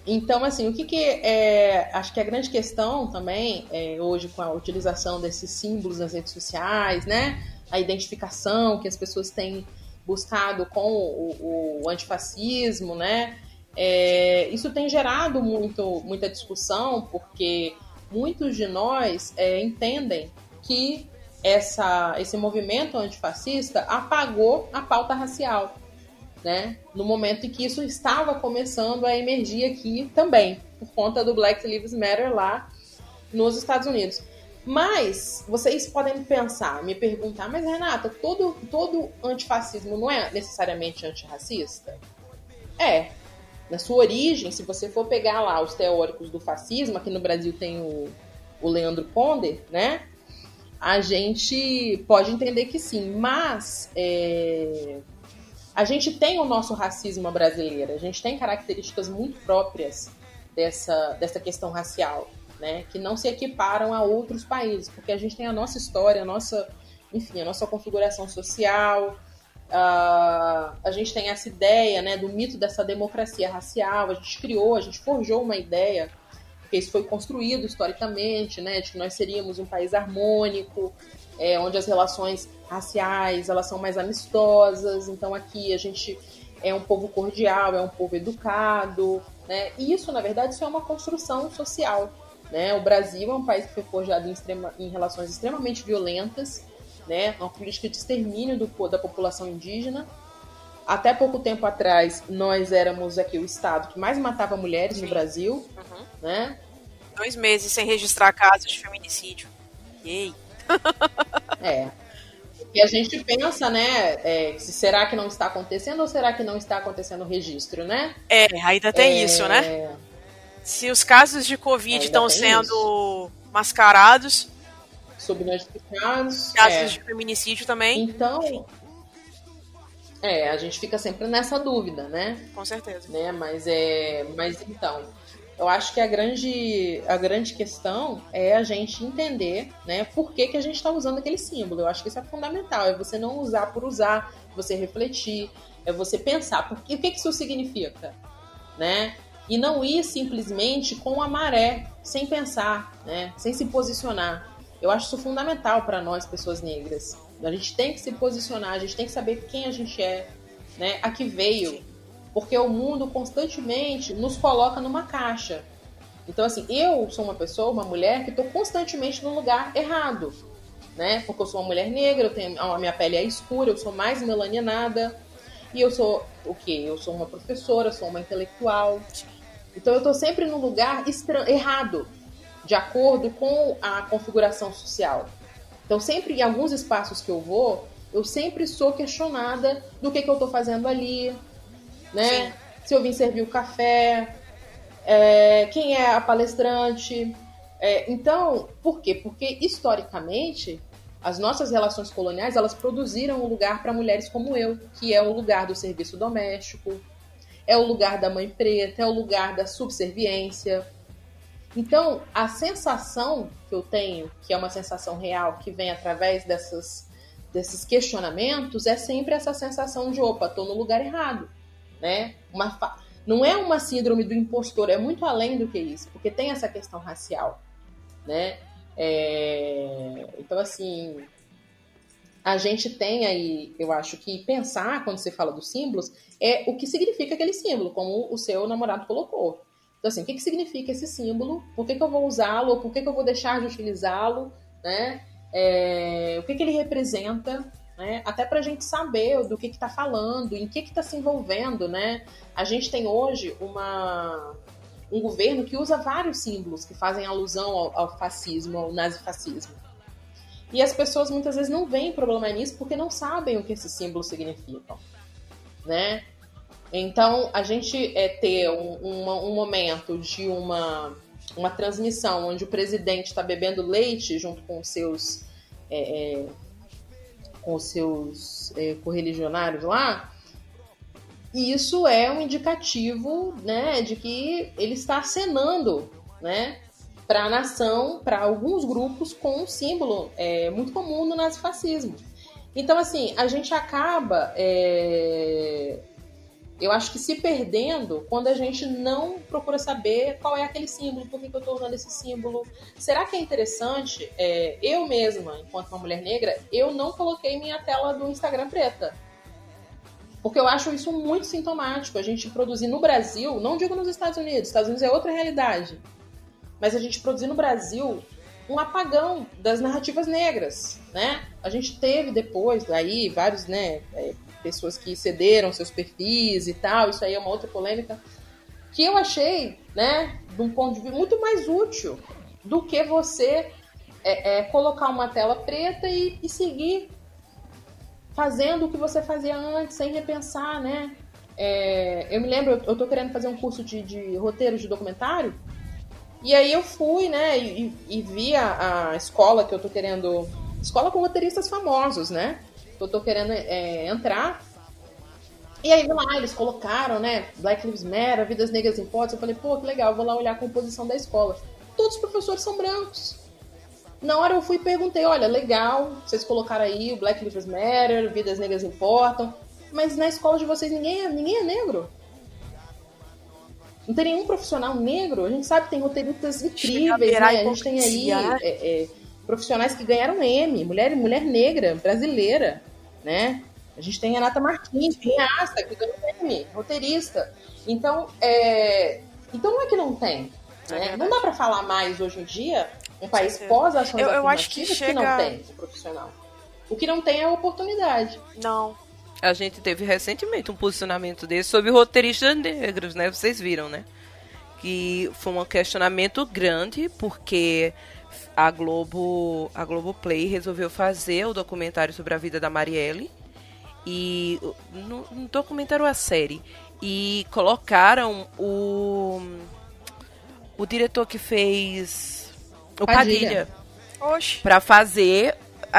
Então, assim, o que, que é. Acho que a grande questão também, é, hoje, com a utilização desses símbolos nas redes sociais, né? A identificação que as pessoas têm buscado com o, o antifascismo, né? É, isso tem gerado muito, muita discussão, porque muitos de nós é, entendem que essa, esse movimento antifascista apagou a pauta racial né? No momento em que isso estava começando a emergir aqui também, por conta do Black Lives Matter lá nos Estados Unidos. Mas vocês podem pensar, me perguntar, mas Renata, todo, todo antifascismo não é necessariamente antirracista? É. Na sua origem, se você for pegar lá os teóricos do fascismo, aqui no Brasil tem o, o Leandro Ponder, né? A gente pode entender que sim, mas é, a gente tem o nosso racismo brasileiro, a gente tem características muito próprias dessa, dessa questão racial, né? Que não se equiparam a outros países, porque a gente tem a nossa história, a nossa, enfim, a nossa configuração social, uh, a gente tem essa ideia, né, do mito dessa democracia racial, a gente criou, a gente forjou uma ideia, porque isso foi construído historicamente, né, de que nós seríamos um país harmônico, é, onde as relações raciais elas são mais amistosas. Então aqui a gente é um povo cordial, é um povo educado, né? E isso, na verdade, isso é uma construção social. Né? O Brasil é um país que foi forjado em, extrema, em relações extremamente violentas, né? uma política de extermínio do, da população indígena. Até pouco tempo atrás, nós éramos aqui o estado que mais matava mulheres Sim. no Brasil. Uhum. Né? Dois meses sem registrar casos de feminicídio. Yay! é. E a gente pensa, né, é, se será que não está acontecendo ou será que não está acontecendo o registro, né? É, ainda tem é... isso, né? Se os casos de Covid estão sendo isso. mascarados. Subnotificados. Casos é. de feminicídio também. Então. É, a gente fica sempre nessa dúvida, né? Com certeza. Né? Mas é. Mas então. Eu acho que a grande, a grande questão é a gente entender né, por que, que a gente está usando aquele símbolo. Eu acho que isso é fundamental. É você não usar por usar, você refletir, é você pensar por o que, que isso significa. Né? E não ir simplesmente com a maré, sem pensar, né? sem se posicionar. Eu acho isso fundamental para nós, pessoas negras. A gente tem que se posicionar, a gente tem que saber quem a gente é, né? a que veio, porque o mundo constantemente nos coloca numa caixa. Então, assim, eu sou uma pessoa, uma mulher, que estou constantemente no lugar errado, né? Porque eu sou uma mulher negra, eu tenho, a minha pele é escura, eu sou mais melaninada, e eu sou o quê? Eu sou uma professora, sou uma intelectual. Então, eu estou sempre no lugar errado, de acordo com a configuração social. Então, sempre em alguns espaços que eu vou, eu sempre sou questionada do que, que eu estou fazendo ali, né? Se eu vim servir o café, é, quem é a palestrante. É, então, por quê? Porque historicamente as nossas relações coloniais elas produziram um lugar para mulheres como eu, que é o lugar do serviço doméstico, é o lugar da mãe preta, é o lugar da subserviência. Então, a sensação que eu tenho, que é uma sensação real, que vem através dessas, desses questionamentos, é sempre essa sensação de: opa, estou no lugar errado né? Uma fa... Não é uma síndrome do impostor, é muito além do que isso, porque tem essa questão racial, né? É... Então, assim, a gente tem aí, eu acho que pensar quando você fala dos símbolos é o que significa aquele símbolo, como o seu namorado colocou. Então, assim, o que, que significa esse símbolo? Por que, que eu vou usá-lo? Por que, que eu vou deixar de utilizá-lo? Né? É... o que, que ele representa? né? Até para a gente saber do que está falando, em que está se envolvendo, né? A gente tem hoje uma, um governo que usa vários símbolos que fazem alusão ao, ao fascismo, ao nazifascismo. E as pessoas muitas vezes não veem problema nisso porque não sabem o que esses símbolos significam, né? Então, a gente é, ter um, um, momento de uma, uma transmissão onde o presidente está bebendo leite junto com os seus é, é, com seus é, correligionários lá, isso é um indicativo né, de que ele está acenando né, para a nação, para alguns grupos, com um símbolo é, muito comum no nazifascismo. Então, assim, a gente acaba, é... eu acho que se perdendo quando a gente não procura saber qual é aquele símbolo, por que, que eu estou usando esse símbolo. Será que é interessante? É... Eu mesma, enquanto uma mulher negra, eu não coloquei minha tela do Instagram preta. Porque eu acho isso muito sintomático. A gente produzir no Brasil, não digo nos Estados Unidos, Estados Unidos é outra realidade. Mas a gente produzir no Brasil um apagão das narrativas negras, né? A gente teve depois daí vários, né, é, pessoas que cederam seus perfis e tal, isso aí é uma outra polêmica, que eu achei, né, de um ponto de vista muito mais útil do que você é, é, colocar uma tela preta e, e seguir fazendo o que você fazia antes, sem repensar, né? É, eu me lembro, eu tô querendo fazer um curso de, de roteiro de documentário, e aí eu fui, né, e, e vi a, a, escola que eu tô querendo. Escola com roteiristas famosos, né? Que eu tô querendo é, entrar. E aí lá, eles colocaram, né? Black Lives Matter, Vidas Negras Importam. Eu falei, pô, que legal, vou lá olhar a composição da escola. Todos os professores são brancos. Na hora eu fui e perguntei, olha, legal, vocês colocaram aí o Black Lives Matter, Vidas Negras Importam, mas na escola de vocês ninguém é, ninguém é negro. Não tem nenhum profissional negro. A gente sabe que tem roteiristas incríveis, né? A gente tem aí né? é, é, profissionais que ganharam M, mulher, mulher negra, brasileira, né? A gente tem Renata Martins, cineasta, que ganhou M, roteirista. Então, é... então não é que não tem. Né? não dá para falar mais hoje em dia um país pós-ações eu, eu acho que, chega... que não tem o profissional. O que não tem é oportunidade. Não, a gente teve recentemente um posicionamento desse sobre roteiristas negros, né? Vocês viram, né? Que foi um questionamento grande, porque a Globo, a Globo Play resolveu fazer o documentário sobre a vida da Marielle. E no, no documentário a série. E colocaram o o diretor que fez o Padilha, Padilha para fazer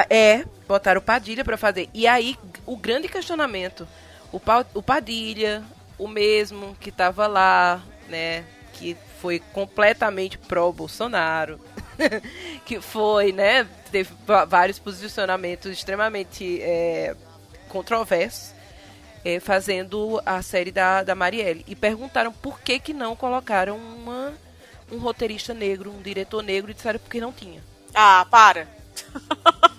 é botaram o Padilha para fazer. E aí o grande questionamento. O, pa, o Padilha, o mesmo que estava lá, né? Que foi completamente pró-Bolsonaro. que foi, né? Teve vários posicionamentos extremamente é, controversos. É, fazendo a série da, da Marielle. E perguntaram por que, que não colocaram uma, um roteirista negro, um diretor negro, e disseram porque não tinha. Ah, para!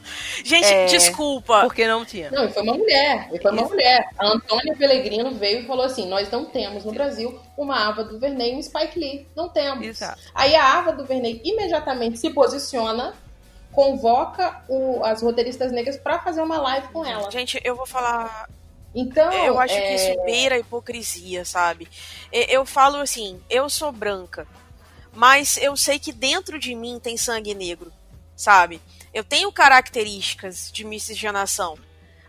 Gente, é, desculpa. Porque não tinha. Não, foi uma mulher. Foi uma Isso. mulher. A Antônia Pellegrino veio e falou assim: nós não temos no Brasil uma Ava do Verney e um Spike Lee. Não temos. Exato. Aí a Ava do Verney imediatamente se posiciona convoca o, as roteiristas negras para fazer uma live com ela. Gente, eu vou falar. Então, eu acho é... que isso beira a hipocrisia, sabe? Eu falo assim, eu sou branca, mas eu sei que dentro de mim tem sangue negro, sabe? Eu tenho características de miscigenação.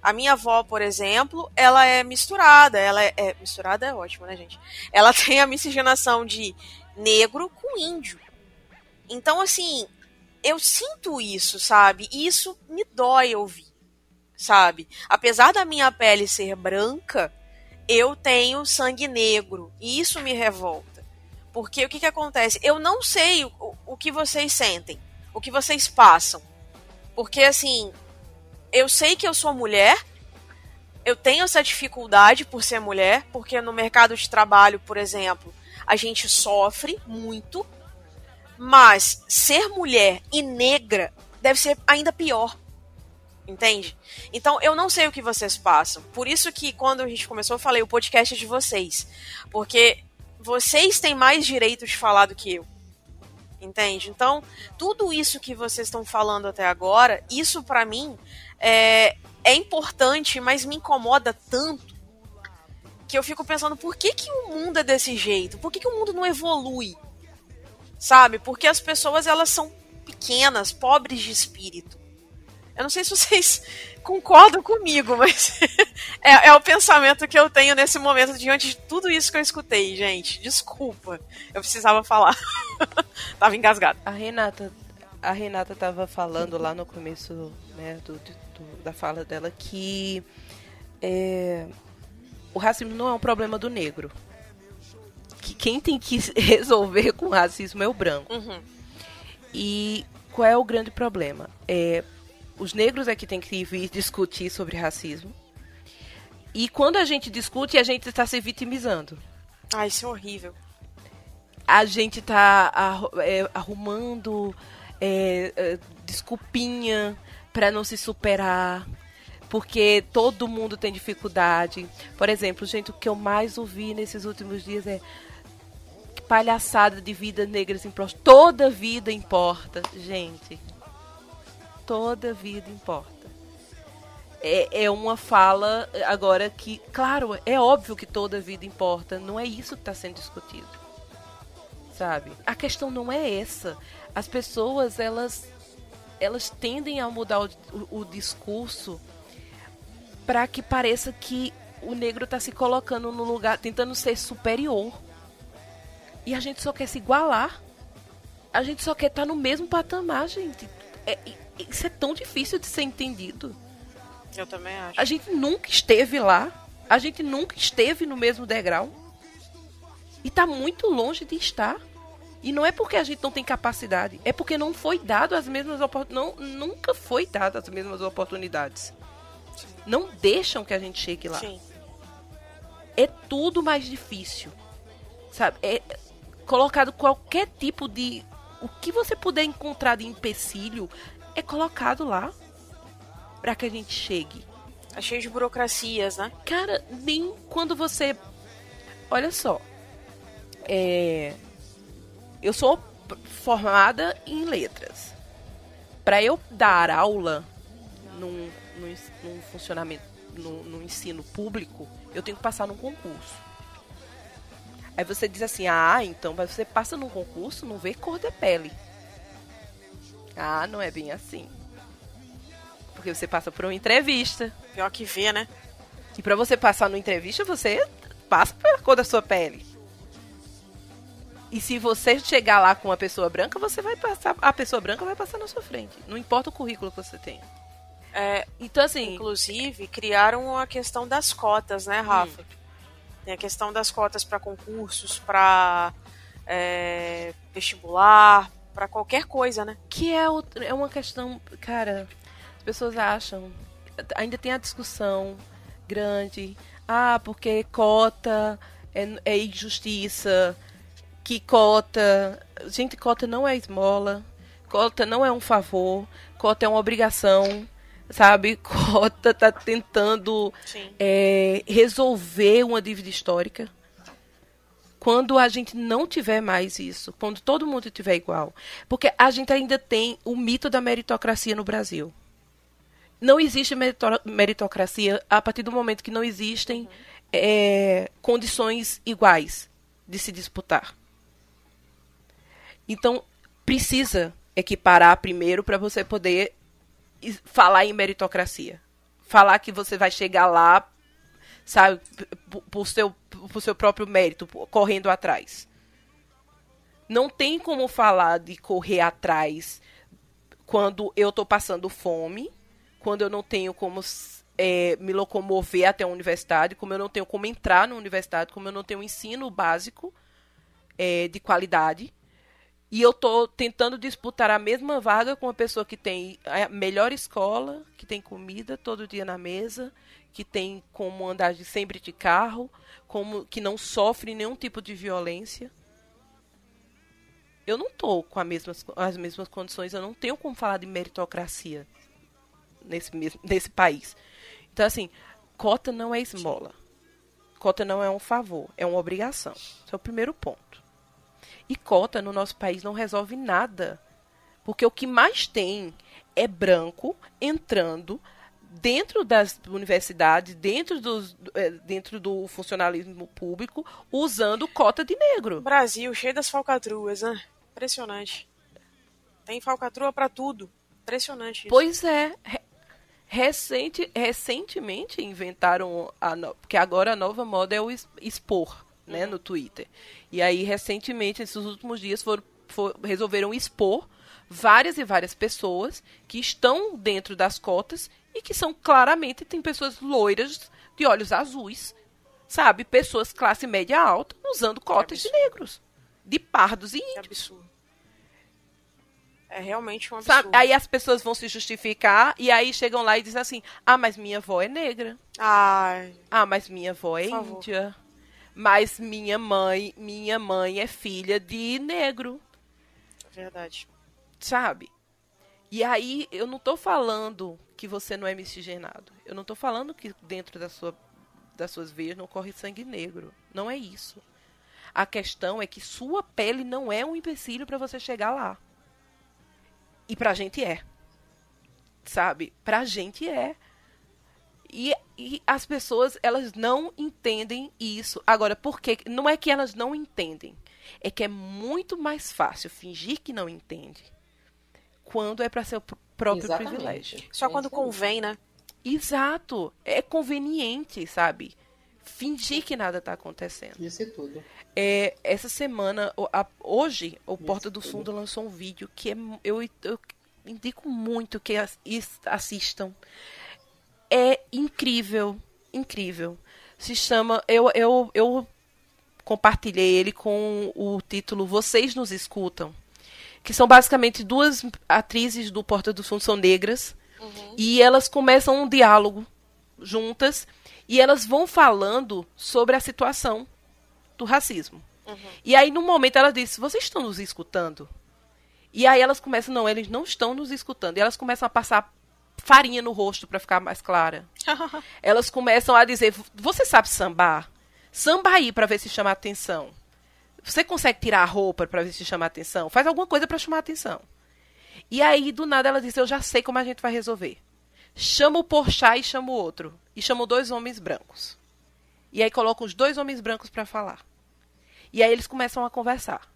A minha avó, por exemplo, ela é misturada. Ela é, é, misturada é ótimo, né, gente? Ela tem a miscigenação de negro com índio. Então, assim, eu sinto isso, sabe? E isso me dói ouvir, sabe? Apesar da minha pele ser branca, eu tenho sangue negro e isso me revolta. Porque o que, que acontece? Eu não sei o, o que vocês sentem, o que vocês passam. Porque, assim, eu sei que eu sou mulher, eu tenho essa dificuldade por ser mulher, porque no mercado de trabalho, por exemplo, a gente sofre muito, mas ser mulher e negra deve ser ainda pior. Entende? Então eu não sei o que vocês passam. Por isso que quando a gente começou, eu falei o podcast é de vocês. Porque vocês têm mais direito de falar do que eu entende? Então, tudo isso que vocês estão falando até agora, isso para mim é, é importante, mas me incomoda tanto que eu fico pensando por que, que o mundo é desse jeito? Por que, que o mundo não evolui? Sabe? Porque as pessoas elas são pequenas, pobres de espírito. Eu não sei se vocês concordam comigo, mas é, é, o pensamento que eu tenho nesse momento diante de tudo isso que eu escutei, gente. Desculpa, eu precisava falar. tava engasgado. A Renata, a Renata tava falando lá no começo né, do, do, da fala dela que é, o racismo não é um problema do negro. Que quem tem que resolver com o racismo é o branco. Uhum. E qual é o grande problema? É Os negros é que tem que vir discutir sobre racismo. E quando a gente discute, a gente está se vitimizando. Ah, isso é horrível. A gente está é, arrumando é, é, desculpinha para não se superar. Porque todo mundo tem dificuldade. Por exemplo, gente, o que eu mais ouvi nesses últimos dias é palhaçada de vidas negras importa. Toda vida importa, gente. Toda vida importa é, é uma fala agora que, claro, é óbvio que toda vida importa, não é isso que está sendo discutido. Sabe? A questão não é essa. As pessoas, elas elas tendem a mudar o, o, o discurso para que pareça que o negro está se colocando no lugar, tentando ser superior. E a gente só quer se igualar. A gente só quer estar tá no mesmo patamar, gente. É, isso é tão difícil de ser entendido. Eu também acho. A gente nunca esteve lá. A gente nunca esteve no mesmo degrau. E está muito longe de estar. E não é porque a gente não tem capacidade, é porque não foi dado as mesmas oportunidades. Nunca foi dado as mesmas oportunidades. Sim. Não deixam que a gente chegue lá. Sim. É tudo mais difícil. Sabe? É colocado qualquer tipo de. O que você puder encontrar de empecilho é colocado lá para que a gente chegue. É cheio de burocracias, né? Cara, nem quando você. Olha só. É... Eu sou formada em letras. Para eu dar aula num, num, num funcionamento, no, no ensino público, eu tenho que passar num concurso. Aí você diz assim: ah, então você passa num concurso, não vê cor de pele. Ah, não é bem assim. Porque você passa por uma entrevista. Pior que vê, né? E para você passar numa entrevista, você passa pela cor da sua pele. E se você chegar lá com uma pessoa branca, você vai passar. A pessoa branca vai passar na sua frente. Não importa o currículo que você tem. É, então, assim. Inclusive, criaram a questão das cotas, né, Rafa? Hum. Tem a questão das cotas para concursos, para é, vestibular, para qualquer coisa, né? Que é, é uma questão, cara, as pessoas acham, ainda tem a discussão grande, ah, porque cota é, é injustiça, que cota. Gente, cota não é esmola, cota não é um favor, cota é uma obrigação sabe? Cota tá tentando é, resolver uma dívida histórica. Quando a gente não tiver mais isso, quando todo mundo tiver igual. Porque a gente ainda tem o mito da meritocracia no Brasil não existe meritocracia a partir do momento que não existem é, condições iguais de se disputar. Então, precisa equiparar primeiro para você poder falar em meritocracia. Falar que você vai chegar lá, sabe, por seu, por seu próprio mérito, correndo atrás. Não tem como falar de correr atrás quando eu estou passando fome quando eu não tenho como é, me locomover até a universidade, como eu não tenho como entrar na universidade, como eu não tenho ensino básico é, de qualidade. E eu estou tentando disputar a mesma vaga com uma pessoa que tem a melhor escola, que tem comida todo dia na mesa, que tem como andar de sempre de carro, como que não sofre nenhum tipo de violência. Eu não estou com as mesmas condições, eu não tenho como falar de meritocracia nesse, mesmo, nesse país. Então, assim, cota não é esmola. Cota não é um favor, é uma obrigação. Esse é o primeiro ponto. E cota no nosso país não resolve nada. Porque o que mais tem é branco entrando dentro das universidades, dentro, dos, é, dentro do funcionalismo público, usando cota de negro. Brasil, cheio das falcatruas, né? Impressionante. Tem falcatrua para tudo. Impressionante isso. Pois é. Recente, recentemente inventaram a no... porque agora a nova moda é o expor, né, uhum. no Twitter. E aí recentemente, nesses últimos dias, foram, for, resolveram expor várias e várias pessoas que estão dentro das cotas e que são claramente tem pessoas loiras de olhos azuis, sabe, pessoas classe média alta usando cotas de negros, de pardos e índios. Que absurdo. É realmente um Sabe? absurdo. Aí as pessoas vão se justificar e aí chegam lá e dizem assim: ah, mas minha avó é negra. Ai, Ah, mas minha avó é índia. Mas minha mãe, minha mãe é filha de negro, é verdade. sabe? E aí eu não tô falando que você não é miscigenado. Eu não tô falando que dentro da sua, das suas veias não corre sangue negro. Não é isso. A questão é que sua pele não é um empecilho para você chegar lá. E pra gente é. Sabe? Pra gente é. E, e as pessoas, elas não entendem isso. Agora, por quê? Não é que elas não entendem. É que é muito mais fácil fingir que não entende quando é para seu próprio Exatamente. privilégio. Só É quando isso aí. convém, né? Exato. É conveniente, sabe? Fingir que nada tá acontecendo. Disse tudo. É, essa semana, a- hoje, o Porta do tudo. Fundo lançou um vídeo que é, eu, eu indico muito que as- is- assistam. É incrível, incrível. Se chama. Eu, eu, eu compartilhei ele com o título Vocês Nos Escutam. Que são basicamente duas atrizes do Porta do Fundo, são negras. E elas começam um diálogo juntas. E elas vão falando sobre a situação do racismo. E aí, no momento, ela disse: Vocês estão nos escutando? E aí elas começam: Não, eles não estão nos escutando. E elas começam a passar farinha no rosto para ficar mais clara. elas começam a dizer: Você sabe sambar? Samba aí para ver se chama atenção. Você consegue tirar a roupa para ver se chama atenção? Faz alguma coisa para chamar atenção. E aí, do nada, ela disse: Eu já sei como a gente vai resolver. Chama o Porchat e chama o outro. E chama dois homens brancos. E aí colocam os dois homens brancos para falar. E aí eles começam a conversar.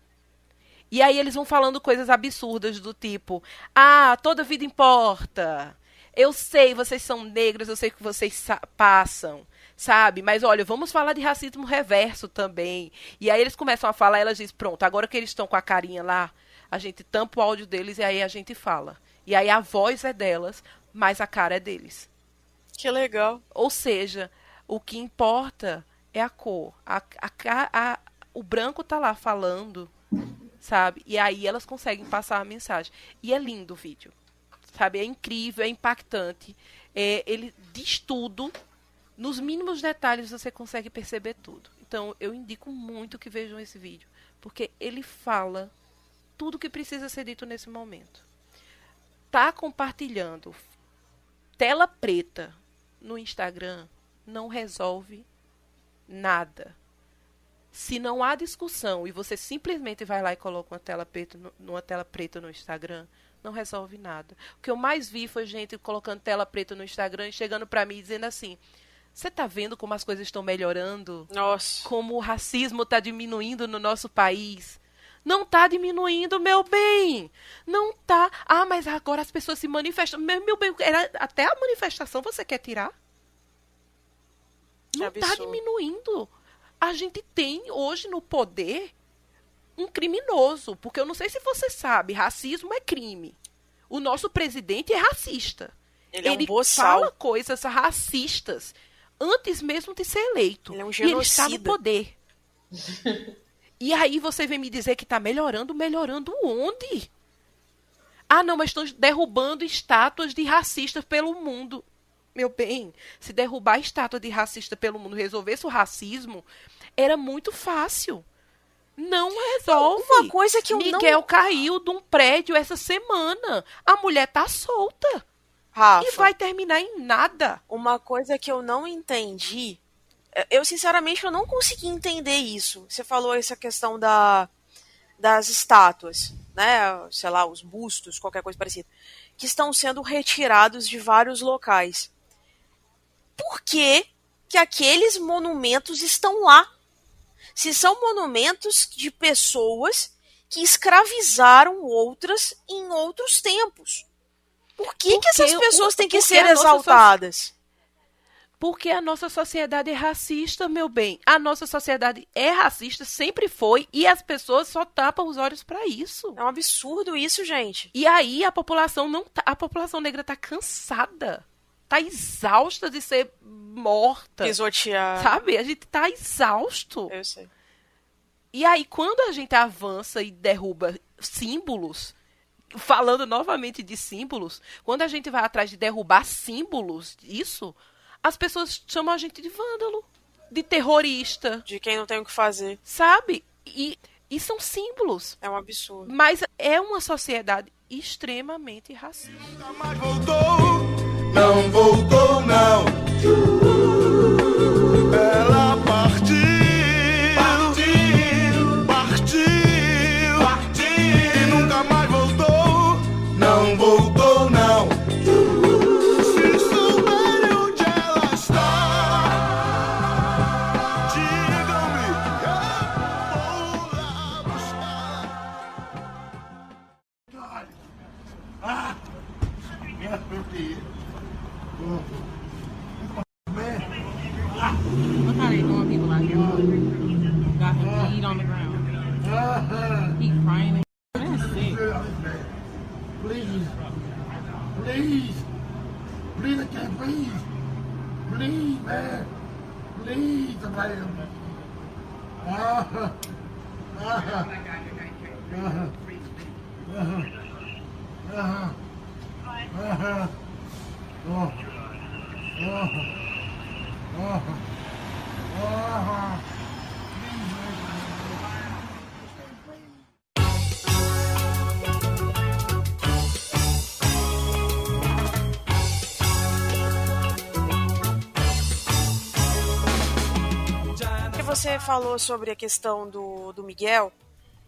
E aí eles vão falando coisas absurdas do tipo: Ah, toda vida importa. Eu sei, vocês são negros, eu sei que vocês sa- passam, sabe? Mas olha, vamos falar de racismo reverso também. E aí eles começam a falar, elas dizem: Pronto, agora que eles estão com a carinha lá, a gente tampa o áudio deles e aí a gente fala. E aí a voz é delas, mas a cara é deles. Que legal. Ou seja, o que importa é a cor. A, a, a- o branco tá lá falando, sabe? E aí elas conseguem passar a mensagem. E é lindo o vídeo. Sabe? É incrível, é impactante. É, ele diz tudo. Nos mínimos detalhes você consegue perceber tudo. Então eu indico muito que vejam esse vídeo. Porque ele fala tudo que precisa ser dito nesse momento. Tá compartilhando tela preta no Instagram não resolve nada. Se não há discussão e você simplesmente vai lá e coloca uma tela preta, no- tela preta no Instagram, não resolve nada. O que eu mais vi foi gente colocando tela preta no Instagram e chegando pra mim dizendo assim: "Você tá vendo como as coisas estão melhorando? Nossa. Como o racismo está diminuindo no nosso país?" Não tá diminuindo, meu bem. Não tá. Ah, mas agora as pessoas se manifestam. Meu, meu bem, era- até a manifestação você quer tirar? Não tá diminuindo. A gente tem hoje no poder um criminoso. Porque eu não sei se você sabe, racismo é crime. O nosso presidente é racista. Ele é um boçal. fala coisas racistas antes mesmo de ser eleito. Ele é um e ele está no genocida. poder. e aí você vem me dizer que está melhorando, melhorando onde? Ah, não, mas estão derrubando estátuas de racistas pelo mundo. Meu bem, se derrubar a estátua de racista pelo mundo resolvesse o racismo, era muito fácil. Não resolve. uma coisa que eu não- Miguel caiu de um prédio essa semana. A mulher tá solta. Rafa, E vai terminar em nada. uma coisa que eu não entendi. é, Eu, sinceramente, eu não consegui entender isso. Você falou essa questão da, das estátuas, né? Sei lá, os bustos, qualquer coisa parecida. Que estão sendo retirados de vários locais. Por que, que aqueles monumentos estão lá? Se são monumentos de pessoas que escravizaram outras em outros tempos. Por que, que Porque essas o- pessoas têm que ser exaltadas? Porque a nossa sociedade é racista, meu bem. A nossa sociedade é racista, sempre foi, e as pessoas só tapam os olhos para isso. É um absurdo isso, gente. E aí a população não tá, a população negra tá cansada. Tá exausta de ser morta. Pisotear. Sabe? A gente tá exausto. Eu sei. E aí, quando a gente avança e derruba símbolos falando novamente de símbolos, quando a gente vai atrás de derrubar símbolos, isso, as pessoas chamam a gente de vândalo, de terrorista, De quem não tem o que fazer. sabe? E, e são símbolos. É um absurdo. Mas é uma sociedade extremamente racista. Nunca mais voltou, não voltou não. Oh. Você falou sobre a questão do, do Miguel,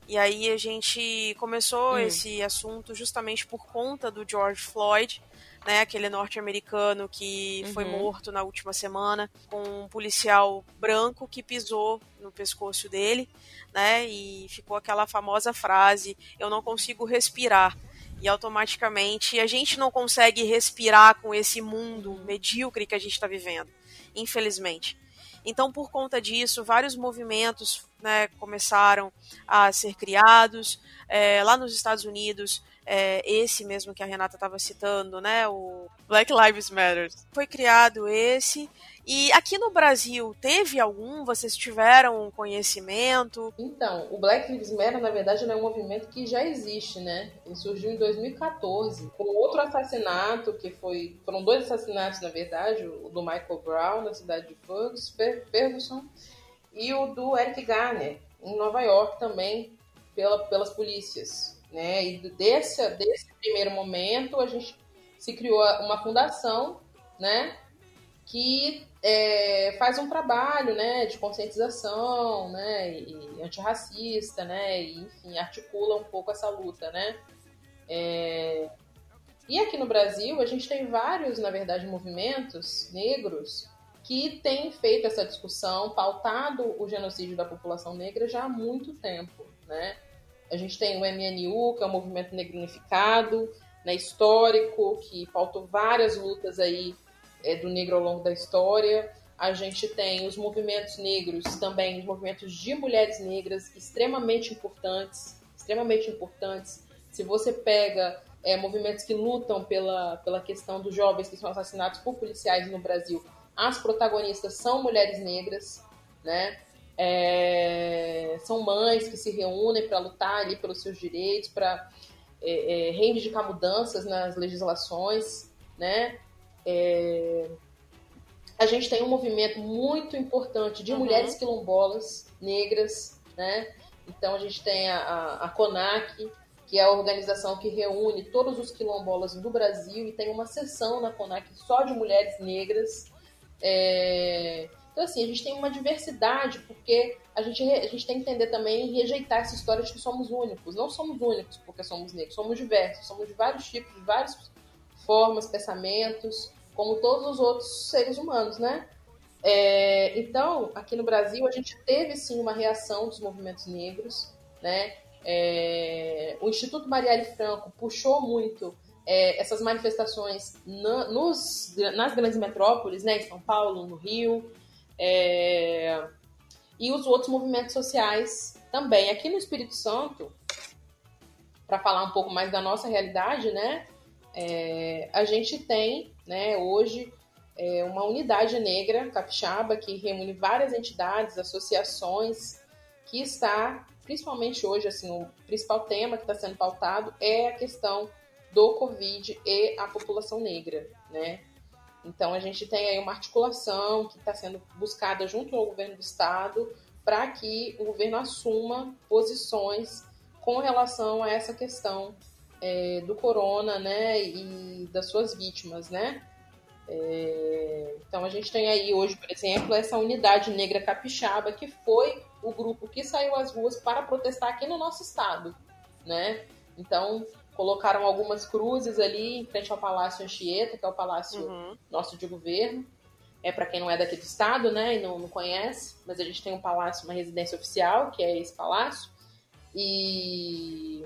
e aí a gente começou esse assunto justamente por conta do George Floyd, né, aquele norte-americano que foi morto na última semana, com um policial branco que pisou no pescoço dele, né, e ficou aquela famosa frase: "Eu não consigo respirar". E automaticamente a gente não consegue respirar com esse mundo medíocre que a gente está vivendo, infelizmente. Então, por conta disso, vários movimentos né, começaram a ser criados. É, lá nos Estados Unidos, é, esse mesmo que a Renata estava citando, né, o Black Lives Matter, foi criado esse. E aqui no Brasil, teve algum? Vocês tiveram conhecimento? Então, o Black Lives Matter, na verdade, é um movimento que já existe, né? Ele surgiu em 2014, com outro assassinato, que foi. Foram dois assassinatos, na verdade, o do Michael Brown, na cidade de Fergus- Fer- Ferguson, e o do Eric Garner, em Nova York também, pela, pelas polícias. Né? E desse, desse primeiro momento, a gente se criou uma fundação, né? Que é, faz um trabalho né, de conscientização né, e antirracista, né, e, enfim, articula um pouco essa luta. Né? É, e aqui no Brasil, a gente tem vários, na verdade, movimentos negros que têm feito essa discussão, pautado o genocídio da população negra já há muito tempo. Né? A gente tem o MNU, que é o Movimento Negro Unificado, né, histórico, que pautou várias lutas aí é, do negro ao longo da história. A gente tem os movimentos negros também, os movimentos de mulheres negras extremamente importantes, extremamente importantes. Se você pega é, movimentos que lutam pela, pela questão dos jovens que são assassinados por policiais no Brasil, as protagonistas são mulheres negras, né? É, são mães que se reúnem para lutar ali pelos seus direitos, para é, é, reivindicar mudanças nas legislações, né? É, a gente tem um movimento muito importante de Uhum. mulheres quilombolas negras, né? Então a gente tem a, a, a CONAC, que é a organização que reúne todos os quilombolas do Brasil e tem uma seção na CONAC só de mulheres negras. É, Então, assim, a gente tem uma diversidade, porque a gente, a gente tem que entender também e rejeitar essa história de que somos únicos. Não somos únicos porque somos negros, somos diversos, somos de vários tipos, de várias formas, pensamentos, como todos os outros seres humanos, né? É, então, aqui no Brasil, a gente teve sim uma reação dos movimentos negros, né? É, o Instituto Marielle Franco puxou muito é, essas manifestações na- nos, nas grandes metrópoles, né? Em São Paulo, no Rio, é, e os outros movimentos sociais também. Aqui no Espírito Santo, para falar um pouco mais da nossa realidade, né? É, a gente tem, né, hoje, é, uma unidade negra capixaba que reúne várias entidades, associações que está, principalmente hoje, assim, o principal tema que está sendo pautado é a questão do Covid e a população negra, né? Então a gente tem aí uma articulação que está sendo buscada junto ao governo do estado para que o governo assuma posições com relação a essa questão é, do corona, né, e das suas vítimas, né? É, então a gente tem aí hoje, por exemplo, essa unidade negra capixaba que foi o grupo que saiu às ruas para protestar aqui no nosso estado, né? Então colocaram algumas cruzes ali em frente ao Palácio Anchieta, que é o palácio uhum. nosso de governo. É para quem não é daqui do estado, né, e não, não conhece, mas a gente tem um palácio, uma residência oficial, que é esse palácio. E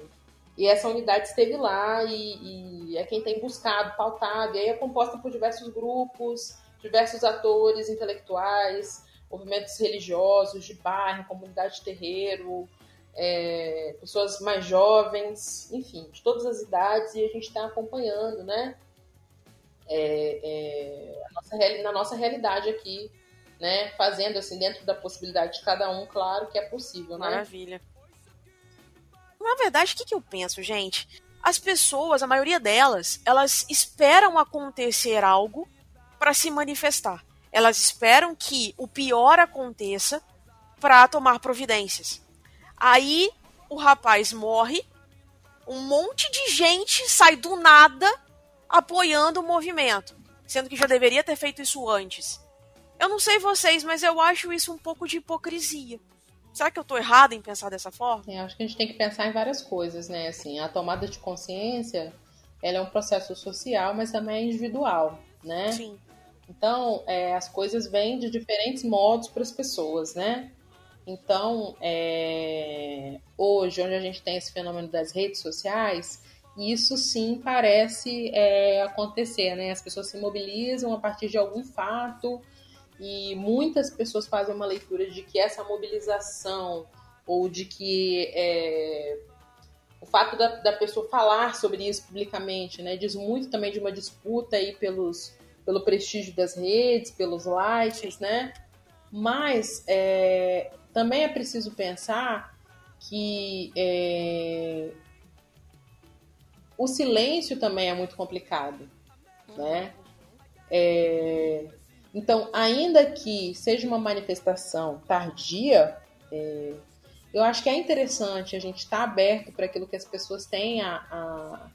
e essa unidade esteve lá e, e, é quem tem buscado, pautado, e aí é composta por diversos grupos, diversos atores intelectuais, movimentos religiosos de bairro, comunidade de terreiro, é, pessoas mais jovens, enfim, de todas as idades, e a gente está acompanhando, né? É, é, nossa, na nossa realidade aqui, né? Fazendo assim, dentro da possibilidade de cada um, claro que é possível, né? Maravilha. Na verdade, o que, que eu penso, gente? As pessoas, a maioria delas, elas esperam acontecer algo para se manifestar. Elas esperam que o pior aconteça para tomar providências. Aí o rapaz morre, um monte de gente sai do nada apoiando o movimento, sendo que já deveria ter feito isso antes. Eu não sei vocês, mas eu acho isso um pouco de hipocrisia. Será que eu estou errada em pensar dessa forma? É, acho que a gente tem que pensar em várias coisas, né? Assim, a tomada de consciência, ela é um processo social, mas também é individual, né? Sim. Então, é, as coisas vêm de diferentes modos para as pessoas, né? Então, é, hoje, onde a gente tem esse fenômeno das redes sociais, isso sim parece é, acontecer, né? As pessoas se mobilizam a partir de algum fato e muitas pessoas fazem uma leitura de que essa mobilização ou de que é, o fato da, da, pessoa falar sobre isso publicamente, né, diz muito também de uma disputa aí pelos, pelo prestígio das redes, pelos likes, né? Mas é, também é preciso pensar que é, o silêncio também é muito complicado, né? É, então, ainda que seja uma manifestação tardia, é, eu acho que é interessante a gente estar tá aberto para aquilo que as pessoas têm a, a,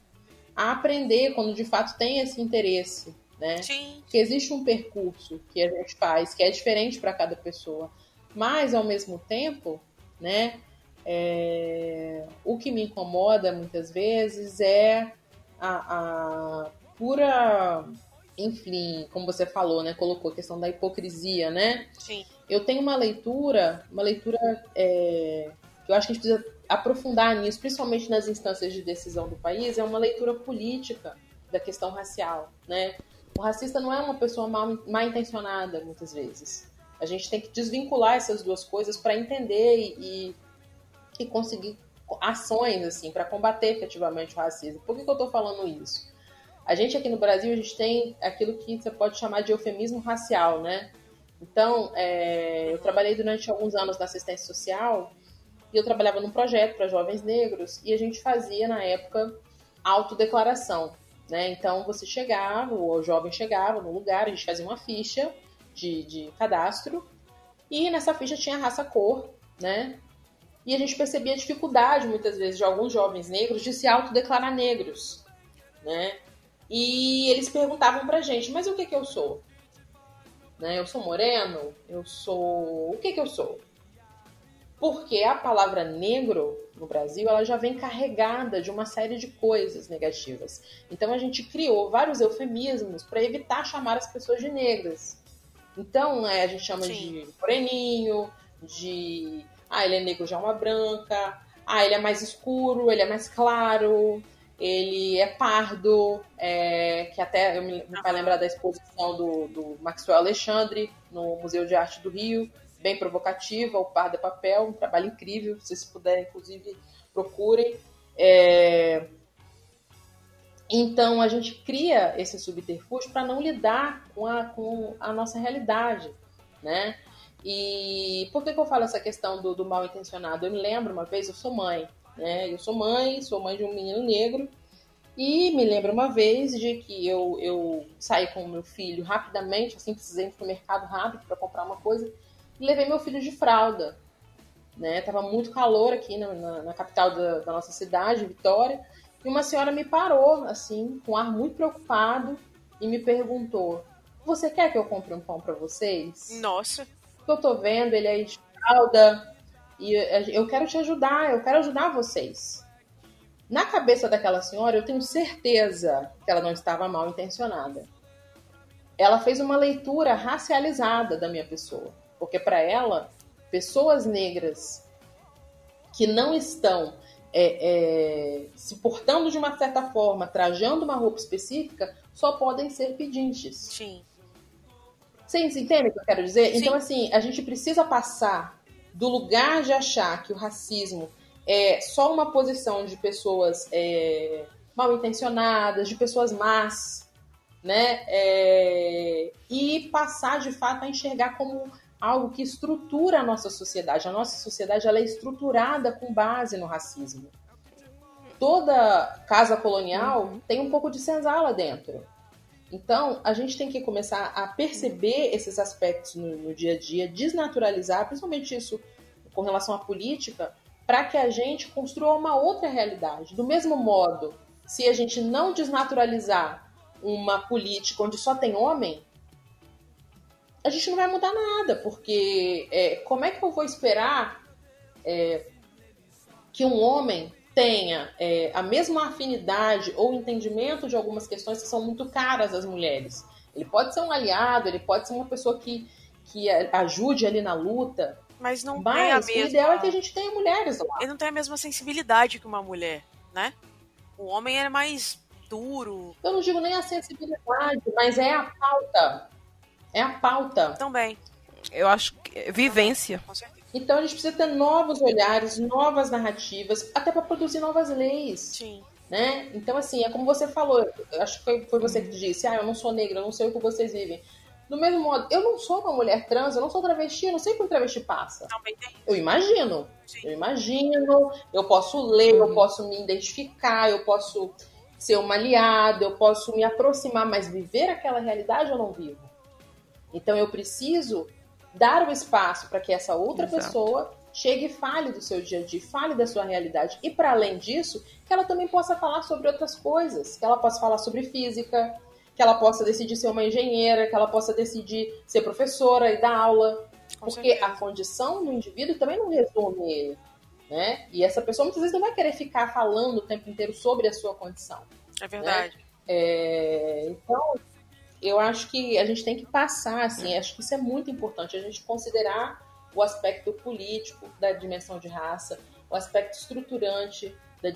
a, aprender quando de fato tem esse interesse, né? Sim. Que existe um percurso que a gente faz que é diferente para cada pessoa, mas ao mesmo tempo, né? É, o que me incomoda muitas vezes é a, a pura enfim, como você falou, né, colocou a questão da hipocrisia, né? Sim. Eu tenho uma leitura, uma leitura é, que eu acho que a gente precisa aprofundar nisso, principalmente nas instâncias de decisão do país, é uma leitura política da questão racial, né? O racista não é uma pessoa mal, mal intencionada, muitas vezes. A gente tem que desvincular essas duas coisas para entender e, e conseguir ações assim para combater efetivamente o racismo. Por que, que eu estou falando isso? A gente aqui no Brasil, a gente tem aquilo que você pode chamar de eufemismo racial, né? Então, é, eu trabalhei durante alguns anos na assistência social e eu trabalhava num projeto para jovens negros e a gente fazia, na época, autodeclaração, né? Então, você chegava, o jovem chegava no lugar, a gente fazia uma ficha de, de cadastro e nessa ficha tinha raça-cor, né? E a gente percebia a dificuldade, muitas vezes, de alguns jovens negros de se autodeclarar negros, né? E eles perguntavam pra gente, mas o que que eu sou? Né? Eu sou moreno? Eu sou... O que que eu sou? Porque a palavra negro no Brasil, ela já vem carregada de uma série de coisas negativas. Então a gente criou vários eufemismos para evitar chamar as pessoas de negras. Então, né, a gente chama Sim. de moreninho, de ah, ele é negro de alma branca, ah, ele é mais escuro, ele é mais claro, ele é pardo, é, que até eu me, me lembrar da exposição do, do Maxwell Alexandre no Museu de Arte do Rio, bem provocativa, o Pardo é Papel, um trabalho incrível, se vocês puderem, inclusive, procurem. É... Então, a gente cria esse subterfúgio para não lidar com a, com a nossa realidade, né? E por que, que eu falo essa questão do, do mal intencionado? Eu me lembro uma vez, eu sou mãe, né? Eu sou mãe, sou mãe de um menino negro. E me lembro uma vez de que eu, eu saí com o meu filho rapidamente, assim, precisei ir pro mercado rápido para comprar uma coisa, e levei meu filho de fralda. Né? Tava muito calor aqui na, na, na capital da, da nossa cidade, Vitória, e uma senhora me parou, assim, com um ar muito preocupado, e me perguntou: Você quer que eu compre um pão para vocês? Nossa. eu tô vendo ele aí de fralda e eu quero te ajudar, eu quero ajudar vocês. Na cabeça daquela senhora, eu tenho certeza que ela não estava mal intencionada. Ela fez uma leitura racializada da minha pessoa, porque para ela, pessoas negras que não estão é, é, se portando de uma certa forma, trajando uma roupa específica, só podem ser pedintes. Sim. Vocês entendem o que eu quero dizer? Sim. Então, assim, a gente precisa passar do lugar de achar que o racismo é só uma posição de pessoas é, mal intencionadas, de pessoas más, né? É, e passar de fato a enxergar como algo que estrutura a nossa sociedade. A nossa sociedade ela é estruturada com base no racismo. Toda casa colonial tem um pouco de senzala dentro. Então, a gente tem que começar a perceber esses aspectos no, no dia a dia, desnaturalizar, principalmente isso com relação à política, para que a gente construa uma outra realidade. Do mesmo modo, se a gente não desnaturalizar uma política onde só tem homem, a gente não vai mudar nada, porque é, como é que eu vou esperar é, que um homem tenha é, a mesma afinidade ou entendimento de algumas questões que são muito caras às mulheres? Ele pode ser um aliado, ele pode ser uma pessoa que, que ajude ali na luta, Mas não tem a mas mesma. o ideal é que a gente tenha mulheres lá. Ele não tem a mesma sensibilidade que uma mulher, né? O homem é mais duro Eu não digo nem a sensibilidade, mas é a pauta. É a pauta. também, Eu acho que é vivência. com certeza. Então a gente precisa ter novos olhares, novas narrativas, até para produzir novas leis. Sim. né? Então, assim, é como você falou, acho que foi, você que disse, ah, eu não sou negra, eu não sei o que vocês vivem. Do mesmo modo, eu não sou uma mulher trans, eu não sou travesti, eu não sei o que um travesti passa. Também tem. Eu imagino, Sim. eu imagino, eu posso ler, eu posso me identificar, eu posso ser uma aliada, eu posso me aproximar, mas viver aquela realidade eu não vivo. Então eu preciso dar o espaço para que essa outra Exato. pessoa chegue e fale do seu dia a dia, fale da sua realidade. E para além disso, que ela também possa falar sobre outras coisas, que ela possa falar sobre física, que ela possa decidir ser uma engenheira, que ela possa decidir ser professora e dar aula. Com Porque certeza. a condição do indivíduo também não resume ele. Né? E essa pessoa muitas vezes não vai querer ficar falando o tempo inteiro sobre a sua condição. É verdade. É, então, eu acho que a gente tem que passar, assim, acho que isso é muito importante, a gente considerar o aspecto político da dimensão de raça, o aspecto estruturante da,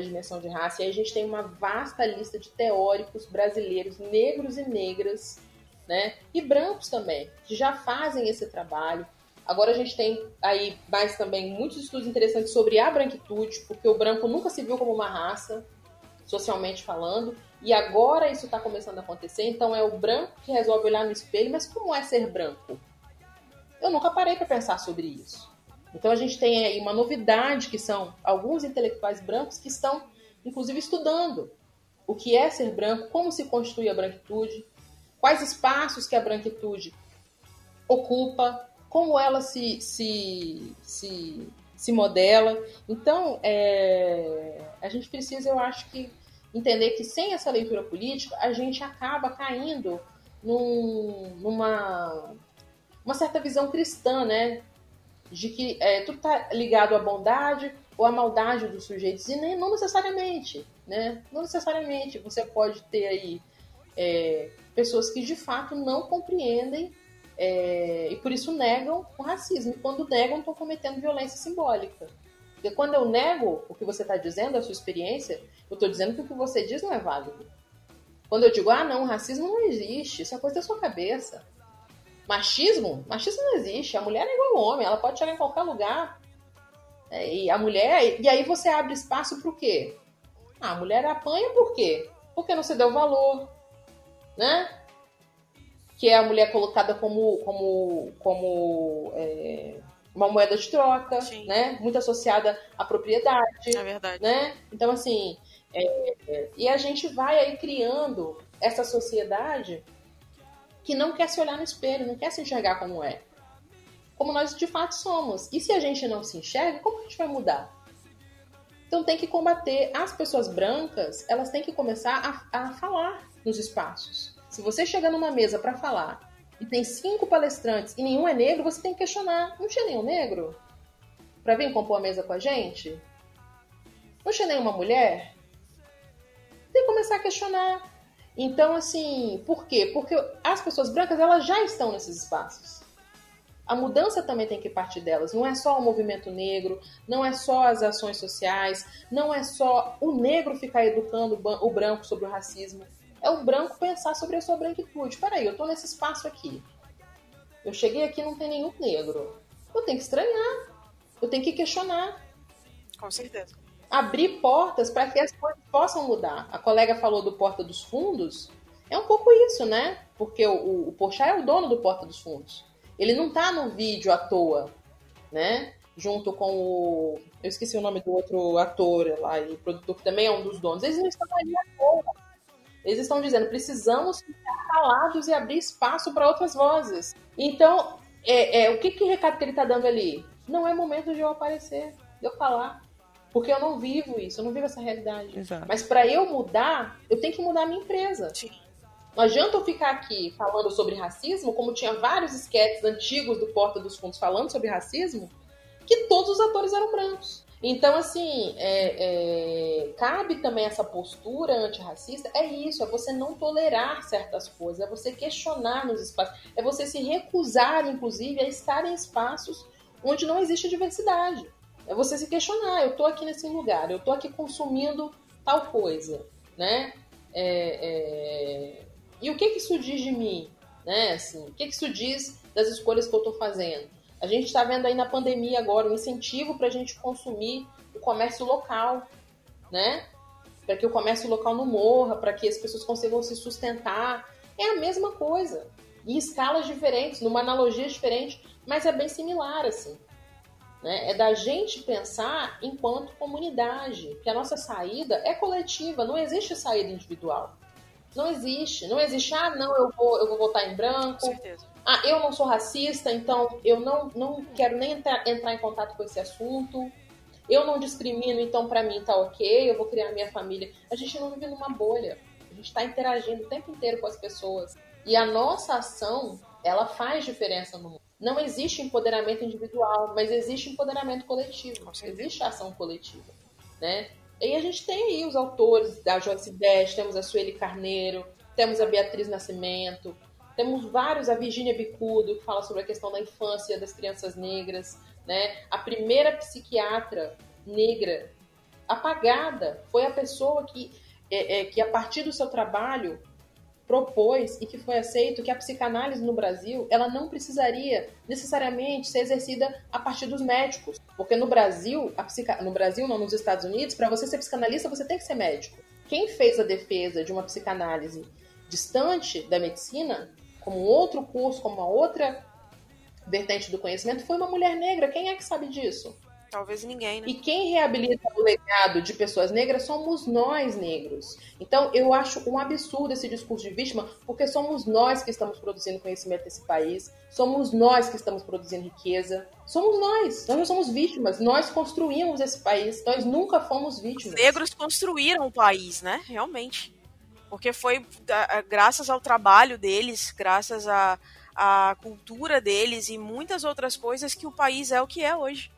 dimensão de raça, e aí a gente tem uma vasta lista de teóricos brasileiros, negros e negras, né, e brancos também, que já fazem esse trabalho. Agora a gente tem aí mais também muitos estudos interessantes sobre a branquitude, porque o branco nunca se viu como uma raça, socialmente falando, e agora isso está começando a acontecer, então é o branco que resolve olhar no espelho, mas como é ser branco? Eu nunca parei para pensar sobre isso. Então a gente tem aí uma novidade que são alguns intelectuais brancos que estão, inclusive, estudando o que é ser branco, como se constitui a branquitude, quais espaços que a branquitude ocupa, como ela se, se, se, se modela. Então, é, a gente precisa, eu acho que, entender que sem essa leitura política, a gente acaba caindo num- numa uma certa visão cristã, né? De que é, tudo está ligado à bondade ou à maldade dos sujeitos. E nem, não necessariamente, né? Não necessariamente. Você pode ter aí é, pessoas que de fato não compreendem é, e por isso negam o racismo. E quando negam, estão cometendo violência simbólica. Porque quando eu nego o que você está dizendo, a sua experiência, eu estou dizendo que o que você diz não é válido. Quando eu digo, ah, não, racismo não existe, isso é coisa da sua cabeça. Machismo? Machismo não existe. A mulher é igual ao homem, ela pode chegar em qualquer lugar. É, e a mulher. E aí você abre espaço para o quê? Ah, a mulher apanha por quê? Porque não se deu valor. Né? que é a mulher colocada como, como, como é, uma moeda de troca, Sim. né? Muito associada à propriedade, É verdade. né? Então, assim, é, é, e a gente vai aí criando essa sociedade que não quer se olhar no espelho, não quer se enxergar como é. Como nós de fato somos. E se a gente não se enxerga, como a gente vai mudar? Então tem que combater. As pessoas brancas, elas têm que começar a, a falar nos espaços. Se você chega numa mesa para falar e tem cinco palestrantes e nenhum é negro, você tem que questionar. Não tinha nenhum negro para vir compor a mesa com a gente? Não tinha nenhuma mulher? Tem que começar a questionar. Então, assim, por quê? Porque as pessoas brancas, elas já estão nesses espaços. A mudança também tem que partir delas. Não é só o movimento negro, não é só as ações sociais, não é só o negro ficar educando o branco sobre o racismo. É o branco pensar sobre a sua branquitude. Peraí, eu tô nesse espaço aqui. Eu cheguei aqui e não tem nenhum negro. Eu tenho que estranhar. Eu tenho que questionar Com certeza. abrir portas para que as coisas possam mudar. A colega falou do Porta dos Fundos. É um pouco isso, né? Porque o, o, o Porchat é o dono do Porta dos Fundos. Ele não tá no vídeo à toa, né? Junto com o. Eu esqueci o nome do outro ator lá e produtor, que também é um dos donos. Eles não estão ali à toa. Eles estão dizendo, precisamos ficar calados e abrir espaço para outras vozes. Então, é, é, o que, que recado que ele está dando ali? Não é momento de eu aparecer, de eu falar. Porque eu não vivo isso, eu não vivo essa realidade. Exato. Mas para eu mudar, eu tenho que mudar a minha empresa. Sim. Não adianta eu ficar aqui falando sobre racismo, como tinha vários esquetes antigos do Porta dos Fundos falando sobre racismo, que todos os atores eram brancos. Então, assim, é, é, cabe também essa postura antirracista. É isso, é você não tolerar certas coisas, é você questionar nos espaços, é você se recusar, inclusive, a estar em espaços onde não existe diversidade. É você se questionar, eu tô aqui nesse lugar, eu tô aqui consumindo tal coisa, né? É, é, E o que, que isso diz de mim? Né? Assim, o que, que isso diz das escolhas que eu estou fazendo? A gente está vendo aí na pandemia agora um incentivo para a gente consumir o comércio local, né? Para que o comércio local não morra, para que as pessoas consigam se sustentar. É a mesma coisa, em escalas diferentes, numa analogia diferente, mas é bem similar, assim. Né? É da gente pensar enquanto comunidade, que a nossa saída é coletiva, não existe saída individual. Não existe. Não existe, ah, não, eu vou, eu vou votar em branco. Ah, eu não sou racista, então eu não, não quero nem entrar, entrar em contato com esse assunto. Eu não discrimino, então pra mim tá ok, eu vou criar minha família. A gente não vive numa bolha. A gente tá interagindo o tempo inteiro com as pessoas. E a nossa ação, ela faz diferença no mundo. Não existe empoderamento individual, mas existe empoderamento coletivo. Existe ação coletiva, né? E a gente tem aí os autores da Joyce Dash, temos a Sueli Carneiro, temos a Beatriz Nascimento, temos vários, a Virginia Bicudo, que fala sobre a questão da infância das crianças negras, né? A primeira psiquiatra negra apagada foi a pessoa que, é, é, que a partir do seu trabalho, propôs e que foi aceito que a psicanálise no Brasil ela não precisaria necessariamente ser exercida a partir dos médicos, porque no Brasil, a psica... no Brasil não, nos Estados Unidos, para você ser psicanalista você tem que ser médico. Quem fez a defesa de uma psicanálise distante da medicina, como outro curso, como uma outra vertente do conhecimento, foi uma mulher negra. Quem é que sabe disso? Talvez ninguém, né? E quem reabilita o legado de pessoas negras somos nós negros. Então eu acho um absurdo esse discurso de vítima, porque somos nós que estamos produzindo conhecimento nesse país, somos nós que estamos produzindo riqueza, somos nós. Nós não somos vítimas, nós construímos esse país, nós nunca fomos vítimas. Negros construíram o país, né? Realmente. Porque foi graças ao trabalho deles, graças à à cultura deles e muitas outras coisas que o país é o que é hoje.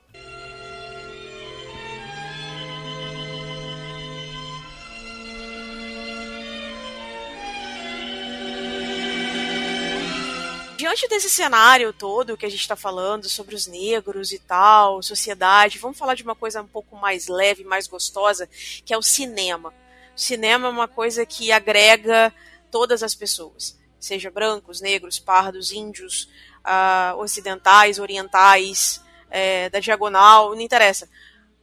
Diante desse cenário todo que a gente está falando sobre os negros e tal, sociedade, vamos falar de uma coisa um pouco mais leve, mais gostosa, que é o cinema. Cinema é uma coisa que agrega todas as pessoas, seja brancos, negros, pardos, índios, ah, ocidentais, orientais, eh, da diagonal, não interessa.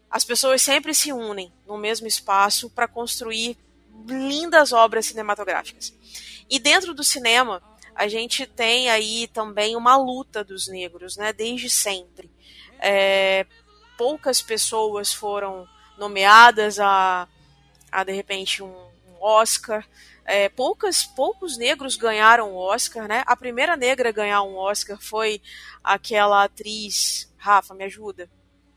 As pessoas sempre se unem no mesmo espaço para construir lindas obras cinematográficas. E dentro do cinema, a gente tem aí também uma luta dos negros, né? Desde sempre. É, poucas pessoas foram nomeadas a, a de repente, um, um Oscar. É, poucas, poucos negros ganharam o Oscar, né? A primeira negra a ganhar um Oscar foi aquela atriz. Rafa, me ajuda.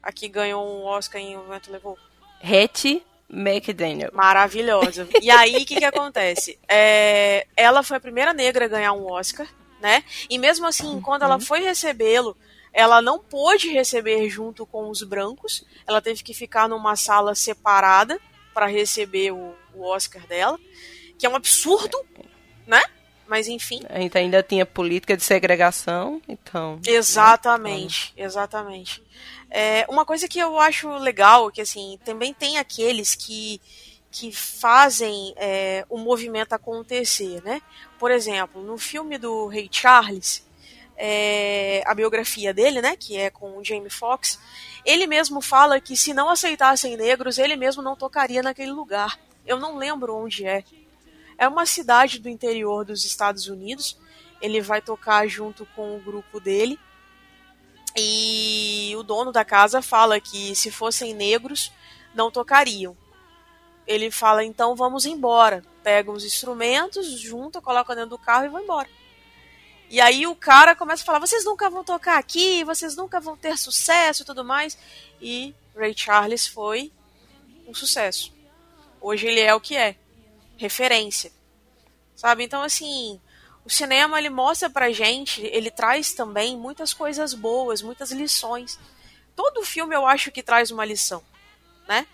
A que ganhou um Oscar em O Vento Levou. Hattie McDaniel. Maravilhosa. E aí, o que, que acontece? É, ela foi a primeira negra a ganhar um Oscar, né? E mesmo assim, quando ela foi recebê-lo, ela não pôde receber junto com os brancos. Ela teve que ficar numa sala separada para receber o, o Oscar dela, que é um absurdo, né? Mas enfim. A gente ainda tinha política de segregação, então. Exatamente, exatamente. É, uma coisa que eu acho legal, que assim, também tem aqueles que, que fazem é, o movimento acontecer, né? Por exemplo, no filme do Rei Charles, é, a biografia dele, né, que é com o Jamie Foxx, ele mesmo fala que se não aceitassem negros, ele mesmo não tocaria naquele lugar. Eu não lembro onde é. É uma cidade do interior dos Estados Unidos. Ele vai tocar junto com o grupo dele. E o dono da casa fala que se fossem negros, não tocariam. Ele fala, então vamos embora. Pega os instrumentos, junta, coloca dentro do carro e vai embora. E aí o cara começa a falar: vocês nunca vão tocar aqui, vocês nunca vão ter sucesso e tudo mais. E Ray Charles foi um sucesso. Hoje ele é o que é referência. Sabe? Então, assim, o cinema ele mostra pra gente, ele traz também muitas coisas boas, muitas lições. Todo filme eu acho que traz uma lição, né?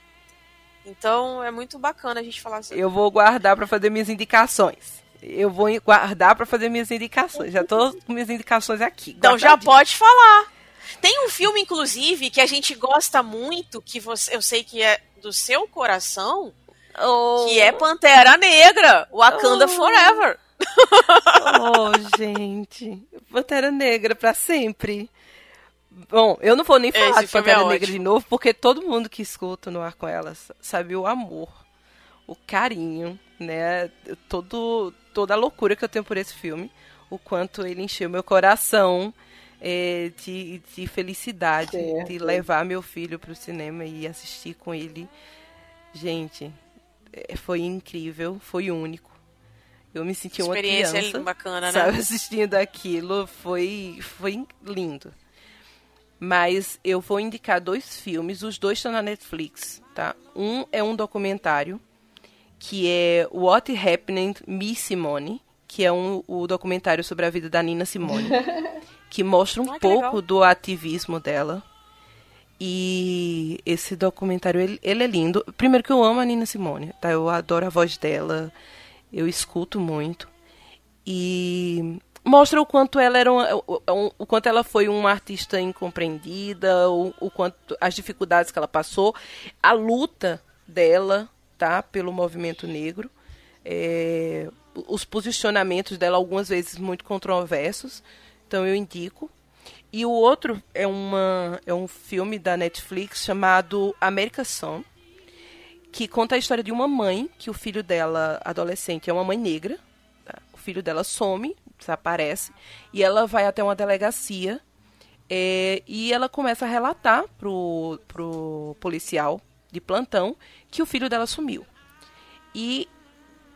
Então é muito bacana a gente falar assim. Eu vou guardar para fazer minhas indicações eu vou guardar para fazer minhas indicações. Já tô com minhas indicações aqui. Então já pode falar. Tem um filme, inclusive, que a gente gosta muito, que você, eu sei que é do seu coração, oh. que é Pantera Negra, Wakanda oh. Forever. oh, gente. Pantera Negra para sempre. Bom, eu não vou nem falar Esse de Pantera é Negra de novo, porque todo mundo que escuta no ar com elas sabe o amor, o carinho, né? Todo, toda a loucura que eu tenho por esse filme, o quanto ele encheu meu coração é, de, de felicidade certo. de levar meu filho para o cinema e assistir com ele. Gente, é, foi incrível, foi único. Eu me senti uma criança, bacana, sabe, né? assistindo aquilo, foi, foi lindo. Mas eu vou indicar dois filmes, os dois estão na Netflix, tá? Um é um documentário que é What Happened Miss Simone, que é um, o documentário sobre a vida da Nina Simone, que mostra um ah, pouco legal. do ativismo dela. E esse documentário, ele, ele, é lindo. Primeiro que eu amo a Nina Simone, tá? Eu adoro a voz dela, eu escuto muito. E mostra o quanto ela era uma, o, o, quanto ela foi uma artista incompreendida, o, o quanto as dificuldades que ela passou, a luta dela tá pelo movimento negro. É, os posicionamentos dela algumas vezes muito controversos, então eu indico. E o outro é, uma, é um filme da Netflix chamado America Son, que conta a história de uma mãe que o filho dela, adolescente, é uma mãe negra. Tá? O filho dela some, desaparece, e ela vai até uma delegacia é, e ela começa a relatar pro, pro policial de plantão que o filho dela sumiu. E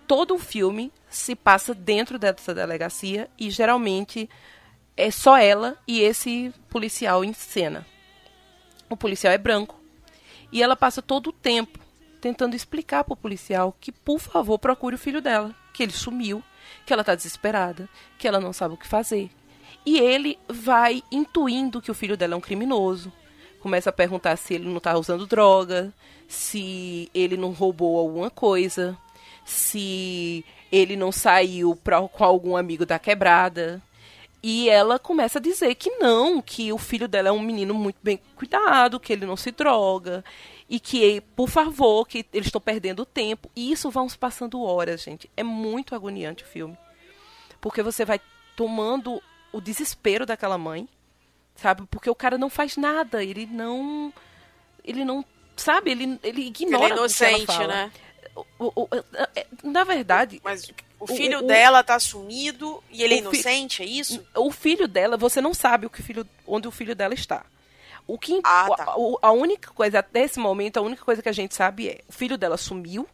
todo o filme se passa dentro dessa delegacia e geralmente é só ela e esse policial em cena. O policial é branco e ela passa todo o tempo tentando explicar para o policial que, por favor, procure o filho dela, que ele sumiu, que ela está desesperada, que ela não sabe o que fazer. E ele vai intuindo que o filho dela é um criminoso, começa a perguntar se ele não está usando droga, se ele não roubou alguma coisa, se ele não saiu pra, com algum amigo da quebrada. E ela começa a dizer que não, que o filho dela é um menino muito bem cuidado, que ele não se droga, e que, por favor, que eles estão perdendo tempo. E isso se passando horas, gente. É muito agoniante o filme. Porque você vai tomando o desespero daquela mãe, sabe? Porque o cara não faz nada, ele não ele não sabe, ele ele ignora ele é inocente, né? O, o, o, é, na verdade, mas O filho o- dela tá sumido e ele é o fi- inocente, é isso? o filho dela, você não sabe o que filho, onde o filho dela está. O que Ah, tá. o- a única coisa até esse momento, a única coisa que a gente sabe é o filho dela sumiu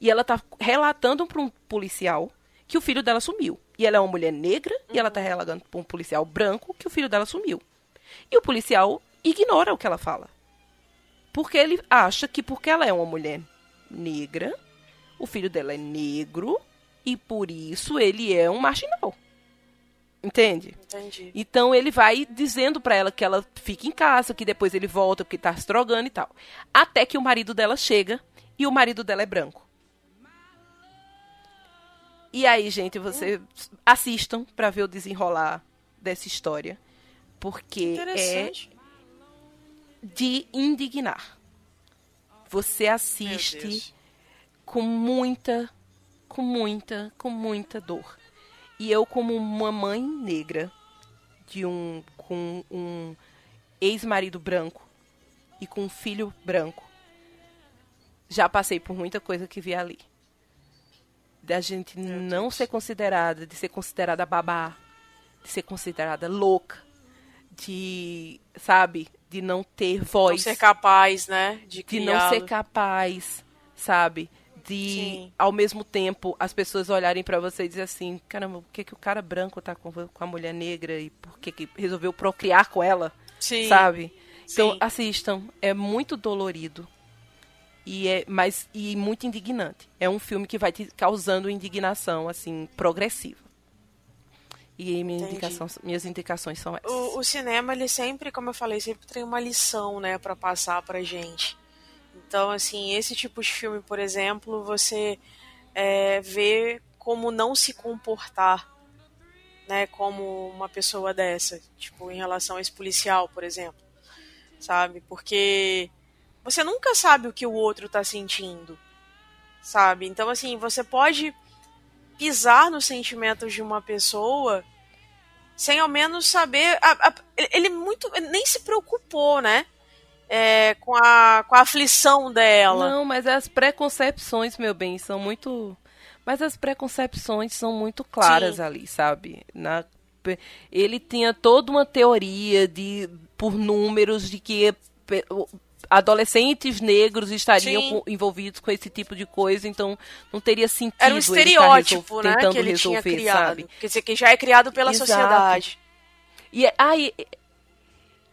e ela tá relatando para um policial que o filho dela sumiu. E ela é uma mulher negra e ela tá relatando para um policial branco que o filho dela sumiu. E o policial ignora o que ela fala. Porque ele acha que porque ela é uma mulher negra, o filho dela é negro e por isso ele é um marginal. Entende? Entendi. Então ele vai dizendo pra ela que ela fica em casa, que depois ele volta porque tá se drogando e tal. Até que o marido dela chega e o marido dela é branco. E aí, gente, vocês assistam pra ver o desenrolar dessa história, porque é de indignar. Você assiste com muita, com muita, com muita dor. E eu, como uma mãe negra, de um, com um ex-marido branco e com um filho branco, já passei por muita coisa que vi ali. Da gente não ser considerada, de ser considerada babá, de ser considerada louca, de, sabe, de não ter Não voz ser capaz, né? De, de não ser capaz, sabe? De Sim. ao mesmo tempo as pessoas olharem pra você e dizer assim, caramba, por que, que o cara branco tá com, com a mulher negra e por que, que resolveu procriar com ela, Sim. sabe? Então Sim. assistam, é muito dolorido. E é mas e muito indignante. É um filme que vai te causando indignação assim progressiva. E minha indicação, minhas indicações são essas. O, o cinema, ele sempre, como eu falei, sempre tem uma lição, né, pra passar pra gente. Então, assim, esse tipo de filme, por exemplo, você é, vê como não se comportar, né, como uma pessoa dessa, tipo, em relação a esse policial, por exemplo, sabe? Porque você nunca sabe o que o outro tá sentindo, sabe? Então, assim, você pode pisar nos sentimentos de uma pessoa sem ao menos saber. a- a- ele muito. nem se preocupou, né? É, com, a, com a aflição dela. Não, mas as preconcepções, meu bem, são muito. Mas as preconcepções são muito claras Sim. ali, sabe? Na... Ele tinha toda uma teoria de por números de que adolescentes negros estariam com- envolvidos com esse tipo de coisa, então não teria sentido. Era um ele tá estereótipo, resol- né? tentando Que ele tinha resolver, criado. sabe? Quer dizer, que já é criado pela Exato. sociedade. E, é- ah, e,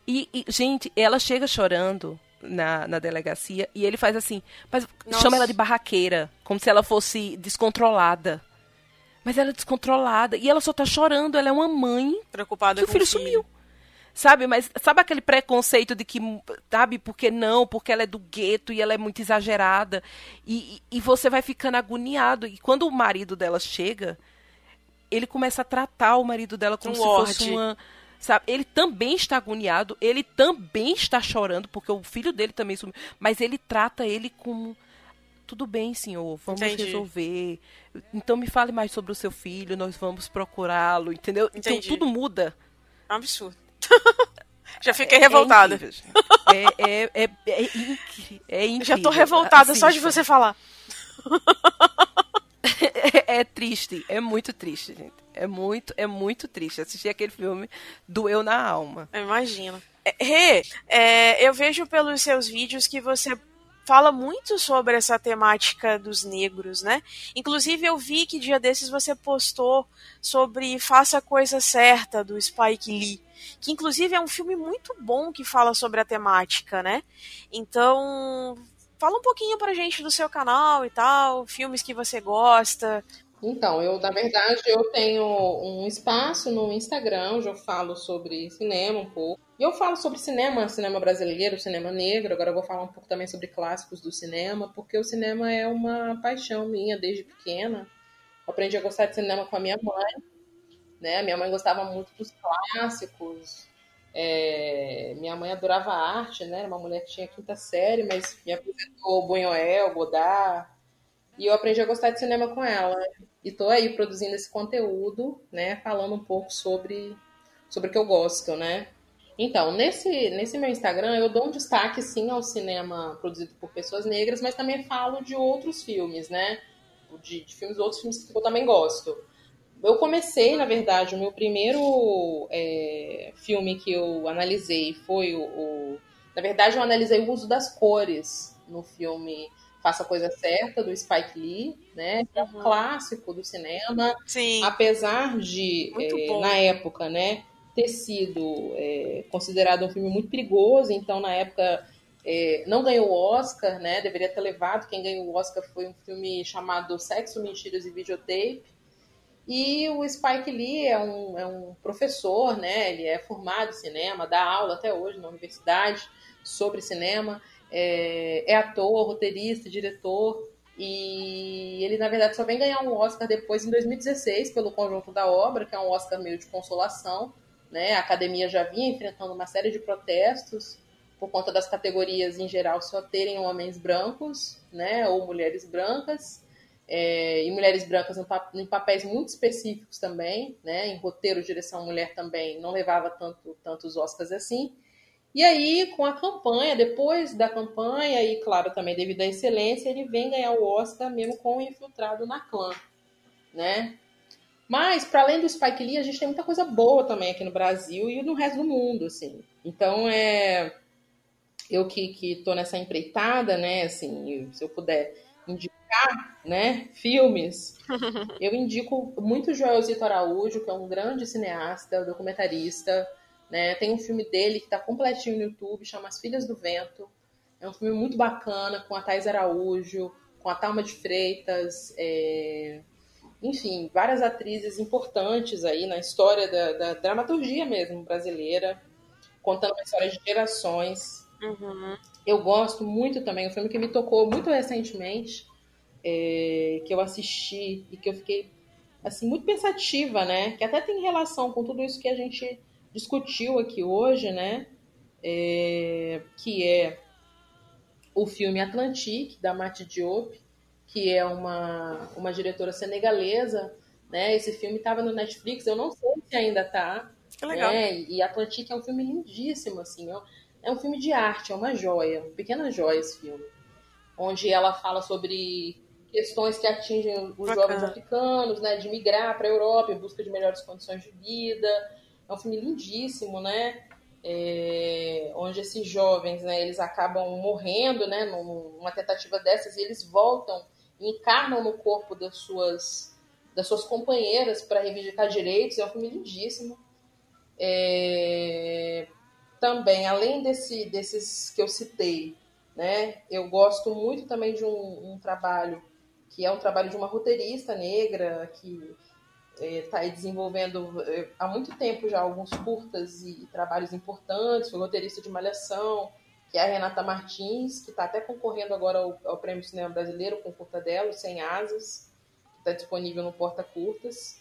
e- e, gente, ela chega chorando na, na delegacia e ele faz assim, mas Nossa. chama ela de barraqueira, como se ela fosse descontrolada. Mas ela é descontrolada e ela só tá chorando, ela é uma mãe Preocupada que o filho sumiu. Sabe, mas sabe aquele preconceito de que, sabe, porque não, porque ela é do gueto e ela é muito exagerada. E, e, você vai ficando agoniado. E quando o marido dela chega, ele começa a tratar o marido dela como Um se fosse lorde. uma. Sabe, ele também está agoniado, ele também está chorando, porque o filho dele também sumiu. Mas ele trata ele como. Tudo bem, senhor, vamos Entendi. resolver. Então me fale mais sobre o seu filho, nós vamos procurá-lo, entendeu? Então Entendi. tudo muda. É um absurdo. já fiquei revoltada. É incrível, gente. é, é, é, é, incri- é incrível. já tô revoltada só de você falar. É, é triste, é muito triste, gente. É muito, é muito triste. Assistir aquele filme doeu na alma. Eu imagino. É, Rê, é, eu vejo pelos seus vídeos que você fala muito sobre essa temática dos negros, né? Inclusive eu vi que dia desses você postou sobre Faça a Coisa Certa, do Spike Lee. Que inclusive é um filme muito bom que fala sobre a temática, né? Então, fala um pouquinho pra gente do seu canal e tal, filmes que você gosta. Então, eu, na verdade, eu tenho um espaço no Instagram onde eu falo sobre cinema um pouco. E eu falo sobre cinema, cinema brasileiro, cinema negro. Agora eu vou falar um pouco também sobre clássicos do cinema, porque o cinema é uma paixão minha desde pequena. Eu aprendi a gostar de cinema com a minha mãe, né? Minha mãe gostava muito dos clássicos. É, minha mãe adorava arte, né? Era uma mulher que tinha quinta série, mas me apresentou Buñuel, Godard. E eu aprendi a gostar de cinema com ela. E tô aí produzindo esse conteúdo, né? Falando um pouco sobre, sobre o que eu gosto, né? Então, nesse, nesse meu Instagram, eu dou um destaque, sim, ao cinema produzido por pessoas negras, mas também falo de outros filmes, né? de, de filmes, outros filmes que eu também gosto. Eu comecei, na verdade, o meu primeiro é, filme que eu analisei foi o, o, Na verdade, eu analisei o uso das cores no filme Faça a Coisa Certa, do Spike Lee, né? É um clássico do cinema. Sim. Apesar de, é, na época, né, ter sido é, considerado um filme muito perigoso, então na época é, não ganhou o Oscar, né? Deveria ter levado. Quem ganhou o Oscar foi um filme chamado Sexo, Mentiras e Videotape. E o Spike Lee é um, é um professor, né? Ele é formado em cinema, dá aula até hoje na universidade sobre cinema. É, é ator, roteirista, diretor. E ele, na verdade, só vem ganhar um Oscar depois, em 2016, pelo conjunto da obra, que é um Oscar meio de consolação. Né? A academia já vinha enfrentando uma série de protestos por conta das categorias em geral só terem homens brancos, né, ou mulheres brancas, é, e mulheres brancas em, pa em, papéis muito específicos também, né, em roteiro, direção mulher também não levava tanto tantos Oscars assim. E aí, com a campanha, depois da campanha, e claro, também devido à excelência, ele vem ganhar o Oscar mesmo com o Infiltrado na Clã, né? Mas, para além do Spike Lee, a gente tem muita coisa boa também aqui no Brasil e no resto do mundo, assim. Então, é eu que, que tô nessa empreitada, né, assim, se eu puder indicar, né, filmes, eu indico muito Joelzito Araújo, que é um grande cineasta, documentarista, né, tem um filme dele que tá completinho no YouTube, chama As Filhas do Vento, é um filme muito bacana, com a Thais Araújo, com a Thalma de Freitas, é... enfim, várias atrizes importantes aí na história da, da dramaturgia mesmo brasileira, contando uma história de gerações, Uhum. eu gosto muito também, um filme que me tocou muito recentemente, é, que eu assisti e que eu fiquei assim muito pensativa, né? Que até tem relação com tudo isso que a gente discutiu aqui hoje, né? É, que é o filme Atlantique da Mati Diop, que é uma uma diretora senegalesa, né? Esse filme estava no Netflix, eu não sei se ainda tá. Que legal. Né? E Atlantique é um filme lindíssimo, assim, ó. É um filme de arte, é uma joia, uma pequena joia esse filme. Onde ela fala sobre questões que atingem os Bacana. jovens africanos, né? De migrar para a Europa em busca de melhores condições de vida. É um filme lindíssimo, né? É, onde esses jovens, né? Eles acabam morrendo, né? Numa tentativa dessas e eles voltam encarnam no corpo das suas, das suas companheiras para reivindicar direitos. É um filme lindíssimo. É, também, além desse, desses que eu citei, né, eu gosto muito também de um, um trabalho que é um trabalho de uma roteirista negra que está aí desenvolvendo é, há muito tempo já alguns curtas e, trabalhos importantes, foi roteirista de Malhação, que é a Renata Martins, que está até concorrendo agora ao, ao Prêmio Cinema Brasileiro com curta dela, Sem Asas, que está disponível no Porta Curtas.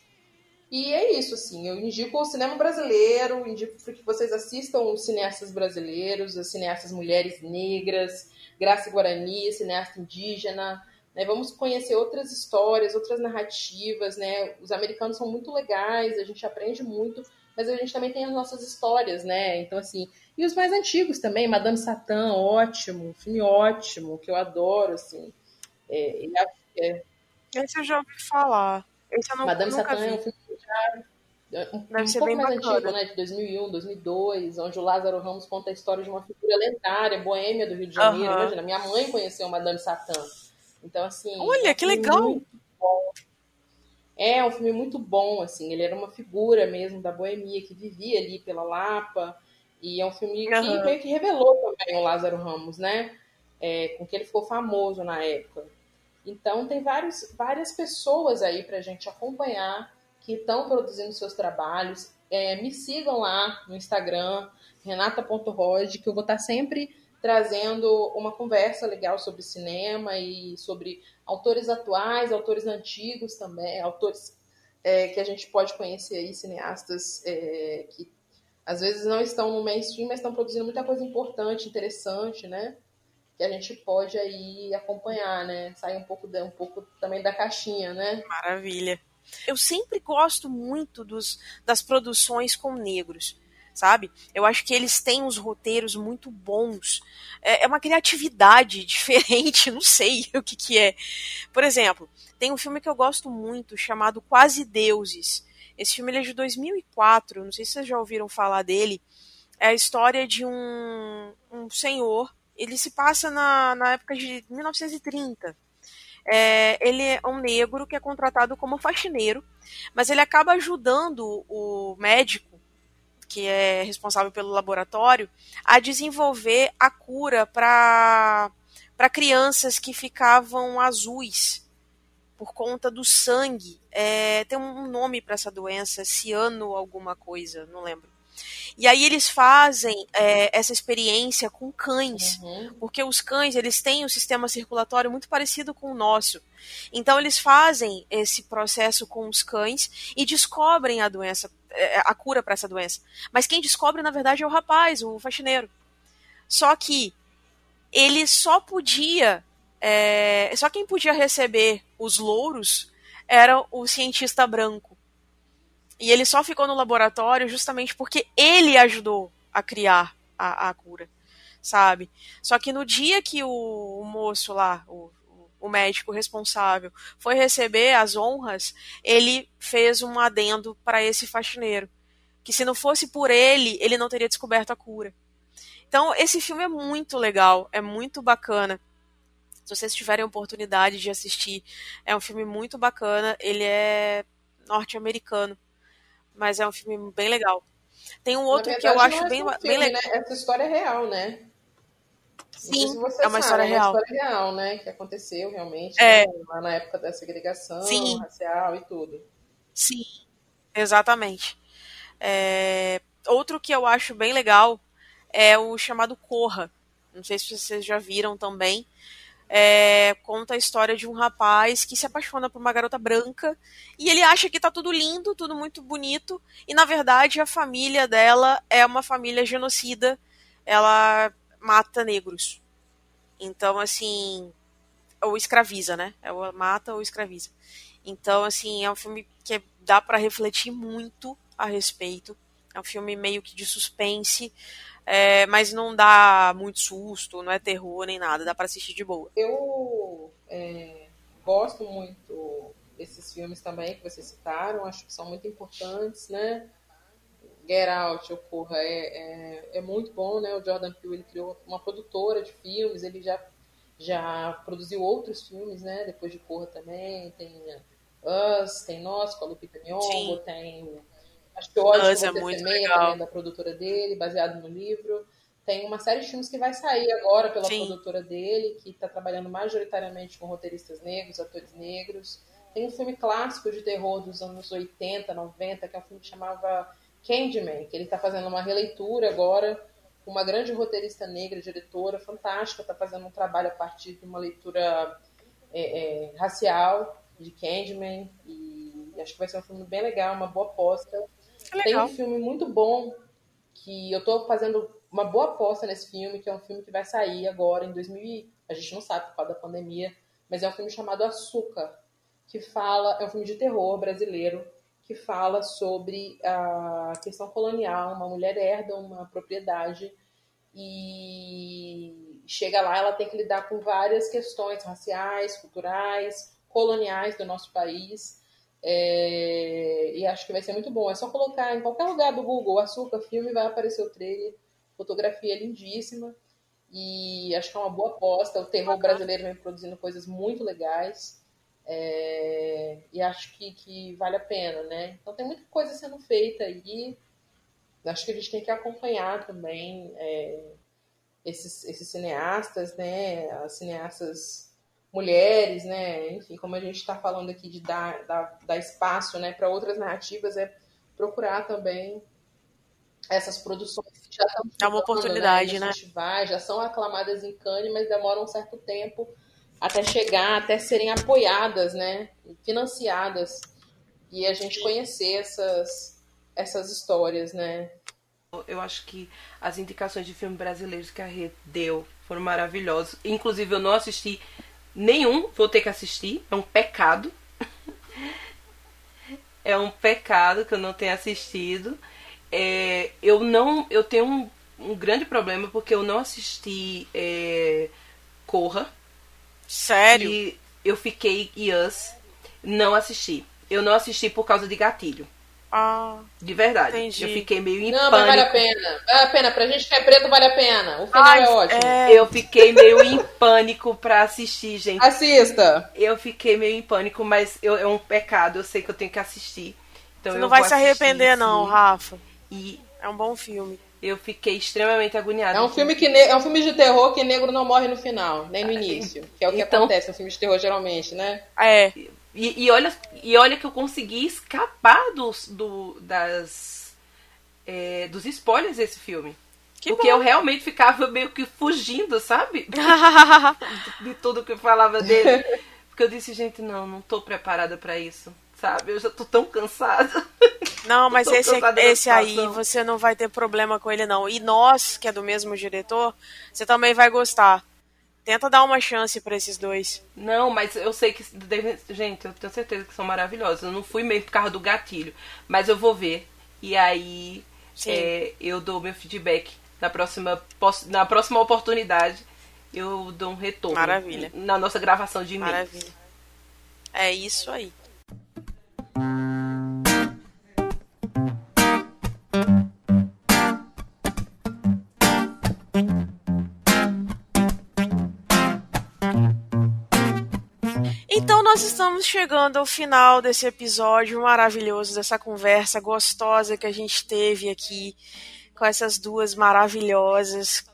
E é isso, assim, eu indico o cinema brasileiro, indico que vocês assistam os cineastas brasileiros, as cineastas mulheres negras, Graça Guarani, cineasta indígena, né? Vamos conhecer outras histórias, outras narrativas, né? Os americanos são muito legais, a gente aprende muito, mas a gente também tem as nossas histórias, né? Então, assim, e os mais antigos também, Madame Satã, ótimo, filme ótimo, que eu adoro, assim. É, é, Esse eu já ouvi falar. Esse eu não, Madame nunca Satã vi. é um filme já um, Deve um pouco mais bacana. antigo, né? De 2001, 2002, onde o Lázaro Ramos conta a história de uma figura lendária, boêmia do Rio de Janeiro. Aham. Imagina, minha mãe conheceu Madame Satã. Então, assim. Olha, é que legal! É um filme muito bom, assim. Ele era uma figura mesmo da boemia que vivia ali pela Lapa. E é um filme que Aham. meio que revelou também o Lázaro Ramos, né? É, com que ele ficou famoso na época. Então, tem vários, várias pessoas aí pra gente acompanhar que estão produzindo seus trabalhos. É, me sigam lá no Instagram, renata.rod, que eu vou estar sempre trazendo uma conversa legal sobre cinema e sobre autores atuais, autores antigos também, autores é, que a gente pode conhecer aí, cineastas é, que às vezes não estão no mainstream, mas estão produzindo muita coisa importante, interessante, né? Que a gente pode aí acompanhar, né? Sair um pouco, da, um pouco também da caixinha, né? Maravilha. Eu sempre gosto muito dos, das produções com negros. Sabe? Eu acho que eles têm uns roteiros muito bons. É, é uma criatividade diferente, não sei o que que é. Por exemplo, tem um filme que eu gosto muito chamado Quase Deuses. Esse filme ele é de 2004, não sei se vocês já ouviram falar dele. É a história de um, um senhor, ele se passa na, na época de 1930. É, ele é um negro que é contratado como faxineiro, mas ele acaba ajudando o médico, que é responsável pelo laboratório, a desenvolver a cura para crianças que ficavam azuis por conta do sangue. É, tem um nome para essa doença, ciano alguma coisa, não lembro. E aí eles fazem é, essa experiência com cães, uhum. porque os cães eles têm um sistema circulatório muito parecido com o nosso. Então eles fazem esse processo com os cães e descobrem a doença, é, a cura para essa doença. Mas quem descobre na verdade é o rapaz, o faxineiro. Só que ele só podia, é, só quem podia receber os louros era o cientista branco. E ele só ficou no laboratório justamente porque ele ajudou a criar a, a cura, sabe? Só que no dia que o, o moço lá, o, o médico responsável, foi receber as honras, ele fez um adendo para esse faxineiro. Que se não fosse por ele, ele não teria descoberto a cura. Então, esse filme é muito legal, é muito bacana. Se vocês tiverem oportunidade de assistir, é um filme muito bacana. Ele é norte-americano mas é um filme bem legal. Tem um outro verdade, que eu acho é bem, um filme, bem legal. Né? Essa história é real, né? Sim, se é uma sabe, história real. É uma história real, né? Que aconteceu realmente é. né? lá na época da segregação Sim. racial e tudo. Sim, exatamente. É... Outro que eu acho bem legal é o chamado Corra. Não sei se vocês já viram também é, conta a história de um rapaz que se apaixona por uma garota branca e ele acha que tá tudo lindo, tudo muito bonito, e na verdade a família dela é uma família genocida, ela mata negros. Então, assim, ou escraviza, né? Ela mata ou escraviza. Então, assim, é um filme que dá para refletir muito a respeito. É um filme meio que de suspense, é, mas não dá muito susto, não é terror nem nada, dá para assistir de boa. Eu é, gosto muito desses filmes também que vocês citaram, acho que são muito importantes, né? Get Out, porra, é, é, é, muito bom, né? O Jordan Peele ele criou uma produtora de filmes, ele já, já produziu outros filmes, né? Depois de Corra também, tem Us, tem Nós, com a Lupita Nyong'o, tem o Acho que hoje Nossa, é muito legal. também da produtora dele, baseado no livro. Tem uma série de filmes que vai sair agora pela Sim. produtora dele, que está trabalhando majoritariamente com roteiristas negros, atores negros. Tem um filme clássico de terror dos anos 80, 90, que é um filme que chamava Candyman, que ele está fazendo uma releitura agora com uma grande roteirista negra, diretora, fantástica, está fazendo um trabalho a partir de uma leitura é, é, racial de Candyman, e acho que vai ser um filme bem legal, uma boa aposta. Tem um filme muito bom que eu tô fazendo uma boa aposta nesse filme, que é um filme que vai sair agora em 2000, a gente não sabe por causa da pandemia, mas é um filme chamado Açúcar, que fala, é um filme de terror brasileiro, que fala sobre a questão colonial, uma mulher herda uma propriedade e chega lá, ela tem que lidar com várias questões raciais, culturais, coloniais do nosso país é, e acho que vai ser muito bom. É só colocar em qualquer lugar do Google açúcar filme, vai aparecer o trailer. Fotografia lindíssima. E acho que é uma boa aposta. O terror brasileiro vem produzindo coisas muito legais. É, e acho que, que vale a pena, né? Então tem muita coisa sendo feita aí. Acho que a gente tem que acompanhar também é, esses, esses cineastas, né? As cineastas mulheres, né? Enfim, como a gente está falando aqui de dar, dar, dar espaço né, para outras narrativas, é procurar também essas produções que já estão é uma oportunidade, né? né? já são aclamadas em Cannes, mas demoram um certo tempo até chegar, até serem apoiadas, né? Financiadas e a gente conhecer essas essas histórias, né? Eu acho que as indicações de filmes brasileiros que a Rede deu foram maravilhosos. Inclusive eu não assisti Nenhum vou ter que assistir. É um pecado. é um pecado que eu não tenha assistido. É, eu não. Eu tenho um, um grande problema porque eu não assisti é, Corra. Sério? E eu fiquei Yes. Não assisti. Eu não assisti por causa de gatilho. Ah, De verdade. Entendi. Eu fiquei meio em Não, pânico. mas vale a pena. Vale a pena. Pra gente que é preto, vale a pena. O final Ai, é ótimo. é. Eu fiquei meio em pânico pra assistir, gente. Assista. Eu fiquei meio em pânico, mas eu- é um pecado. Eu sei que eu tenho que assistir. Então Você eu não vai se arrepender, assistir, não. Rafa. E É um bom filme. eu fiquei extremamente agoniada. É um filme que ne- é um filme de terror que negro não morre no final, nem no início. Que é o que Então- acontece no filme de terror geralmente, né? É. E, e olha, e olha que eu consegui escapar dos, do, das, é, dos spoilers desse filme. Que porque bom. eu realmente ficava meio que fugindo, sabe? de tudo que eu falava dele. Porque eu disse, gente, não, não tô preparada pra isso. Sabe? Eu já tô tão cansada. Não, mas esse, esse aí você não vai ter problema com ele, não. E nós, que é do mesmo diretor, você também vai gostar. Tenta dar uma chance pra esses dois. Não, mas eu sei que. deve- Gente, eu tenho certeza que são maravilhosos. Eu não fui meio por causa do gatilho. Mas eu vou ver. E aí é, eu dou meu feedback. Na próxima, na próxima oportunidade, eu dou um retorno. Maravilha. Na nossa gravação de e-mail. Maravilha. É isso aí. Nós estamos chegando ao final desse episódio maravilhoso, dessa conversa gostosa que a gente teve aqui com essas duas maravilhosas.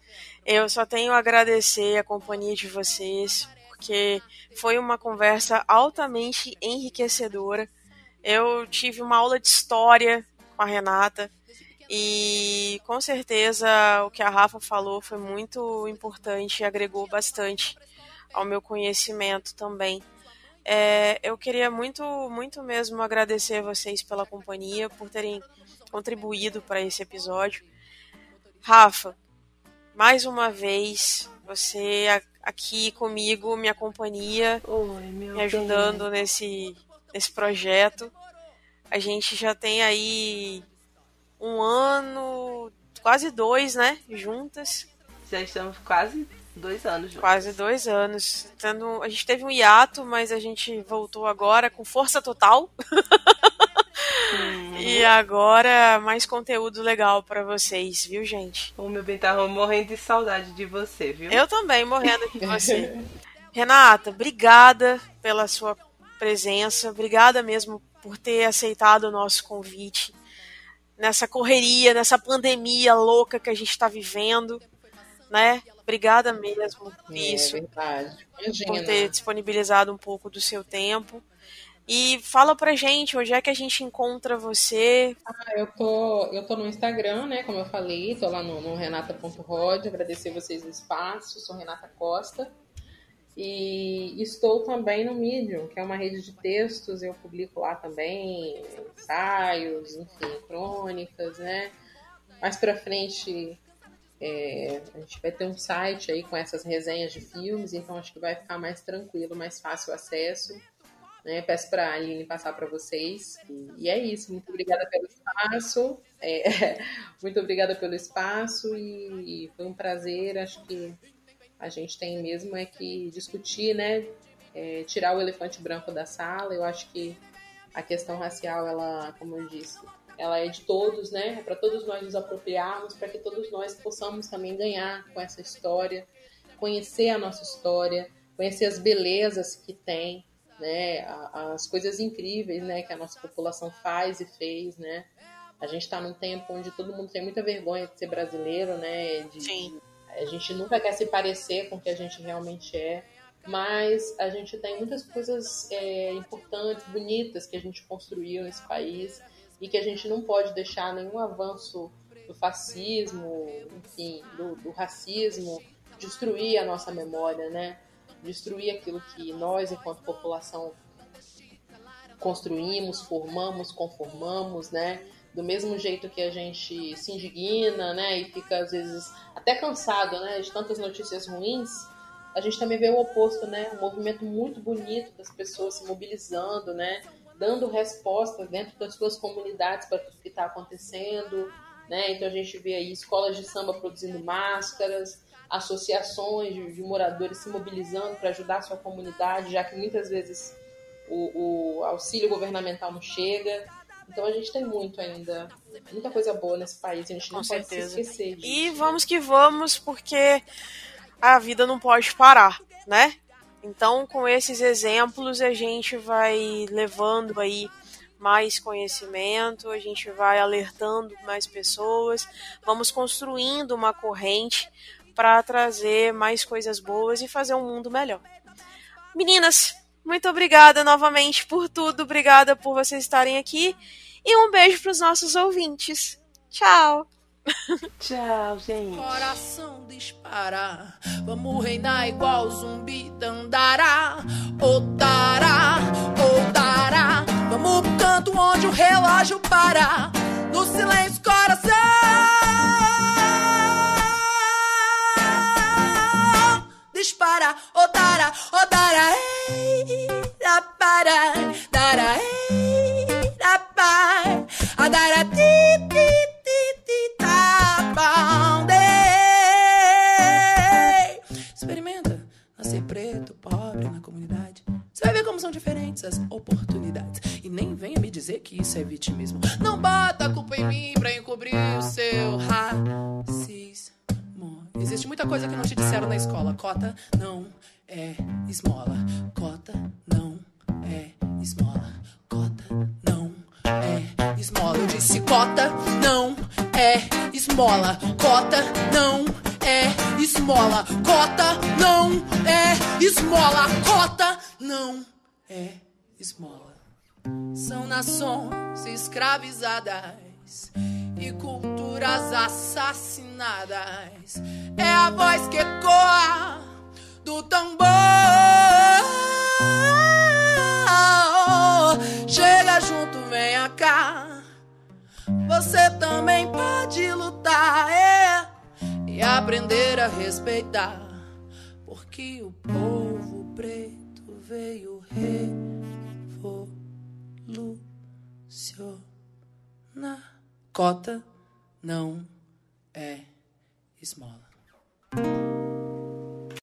Eu só tenho a agradecer a companhia de vocês, porque foi uma conversa altamente enriquecedora. Eu tive uma aula de história com a Renata e com certeza o que a Rafa falou foi muito importante e agregou bastante ao meu conhecimento também. É, eu queria muito, muito mesmo agradecer vocês pela companhia, por terem contribuído para esse episódio. Rafa, mais uma vez, você aqui comigo, minha companhia, Oi, me ajudando nesse, nesse projeto. A gente já tem aí um ano, quase dois, né? Juntas. Já estamos quase dois anos juntos. Quase dois anos. Tendo, a gente teve um hiato, mas a gente voltou agora com força total. Uhum. E agora mais conteúdo legal pra vocês, viu, gente? O meu bem tava morrendo de saudade de você, viu? Eu também, morrendo de você. Renata, obrigada pela sua presença. Obrigada mesmo por ter aceitado o nosso convite. Nessa correria, nessa pandemia louca que a gente está vivendo, né? Obrigada mesmo por isso. É verdade. por ter disponibilizado um pouco do seu tempo. E fala pra gente onde é que a gente encontra você. Ah, eu tô, eu tô no Instagram, né? Como eu falei, tô lá no, no renata.rod. Agradecer vocês o espaço. Sou Renata Costa. E estou também no Medium, que é uma rede de textos. Eu publico lá também ensaios, enfim, crônicas, né? Mais pra frente é, a gente vai ter um site aí com essas resenhas de filmes, então acho que vai ficar mais tranquilo, mais fácil o acesso. Né? Peço para a Aline passar para vocês. E, é isso. Muito obrigada pelo espaço. É, muito obrigada pelo espaço e, e foi um prazer. Acho que a gente tem mesmo é que discutir, né? É, tirar o elefante branco da sala. Eu acho que a questão racial, ela, como eu disse, ela é de todos, né? É para todos nós nos apropriarmos, para que todos nós possamos também ganhar com essa história, conhecer a nossa história, conhecer as belezas que tem, né? As coisas incríveis, né? Que a nossa população faz e fez, né? A gente está num tempo onde todo mundo tem muita vergonha de ser brasileiro, né? De, Sim. a gente nunca quer se parecer com o que a gente realmente é, mas a gente tem muitas coisas é, importantes, bonitas que a gente construiu nesse país e que a gente não pode deixar nenhum avanço do fascismo, enfim, do, do racismo destruir a nossa memória, né? Destruir aquilo que nós, enquanto população, construímos, formamos, conformamos, né? Do mesmo jeito que a gente se indigna, né? E fica às vezes até cansado, né? De tantas notícias ruins, a gente também vê o oposto, né? Um movimento muito bonito das pessoas se mobilizando, né? Dando respostas dentro das suas comunidades para tudo que está acontecendo, né? Então a gente vê aí escolas de samba produzindo máscaras, associações de, de moradores se mobilizando para ajudar a sua comunidade, já que muitas vezes o, o auxílio governamental não chega. Então a gente tem muito ainda, muita coisa boa nesse país, a gente não Com pode certeza. se esquecer disso. E vamos que vamos, porque a vida não pode parar, né? Então, com esses exemplos, a gente vai levando aí mais conhecimento, a gente vai alertando mais pessoas, vamos construindo uma corrente para trazer mais coisas boas e fazer um mundo melhor. Meninas, muito obrigada novamente por tudo, obrigada por vocês estarem aqui e um beijo para os nossos ouvintes. Tchau! Tchau, gente. Coração disparar, vamos reinar igual zumbi dandará, otará, otará. Vamos pro canto onde o relógio para, no silêncio coração. Dispara, otará, otará, ei, da para, dará, ei, da pa, a dará, Você vai ver como são diferentes as oportunidades. E nem venha me dizer que isso é vitimismo. Não bota a culpa em mim pra encobrir o seu racismo. Existe muita coisa que não te disseram na escola. Cota não é esmola. Cota não é esmola. Cota não é esmola. Eu disse cota não é esmola. Cota não é esmola. Cota não é esmola. Cota não é esmola. São nações escravizadas e culturas assassinadas. É a voz que ecoa do tambor. Chega junto, venha cá. Você também pode lutar é, e aprender a respeitar. Porque o povo preto veio revolucionar. Cota não é esmola.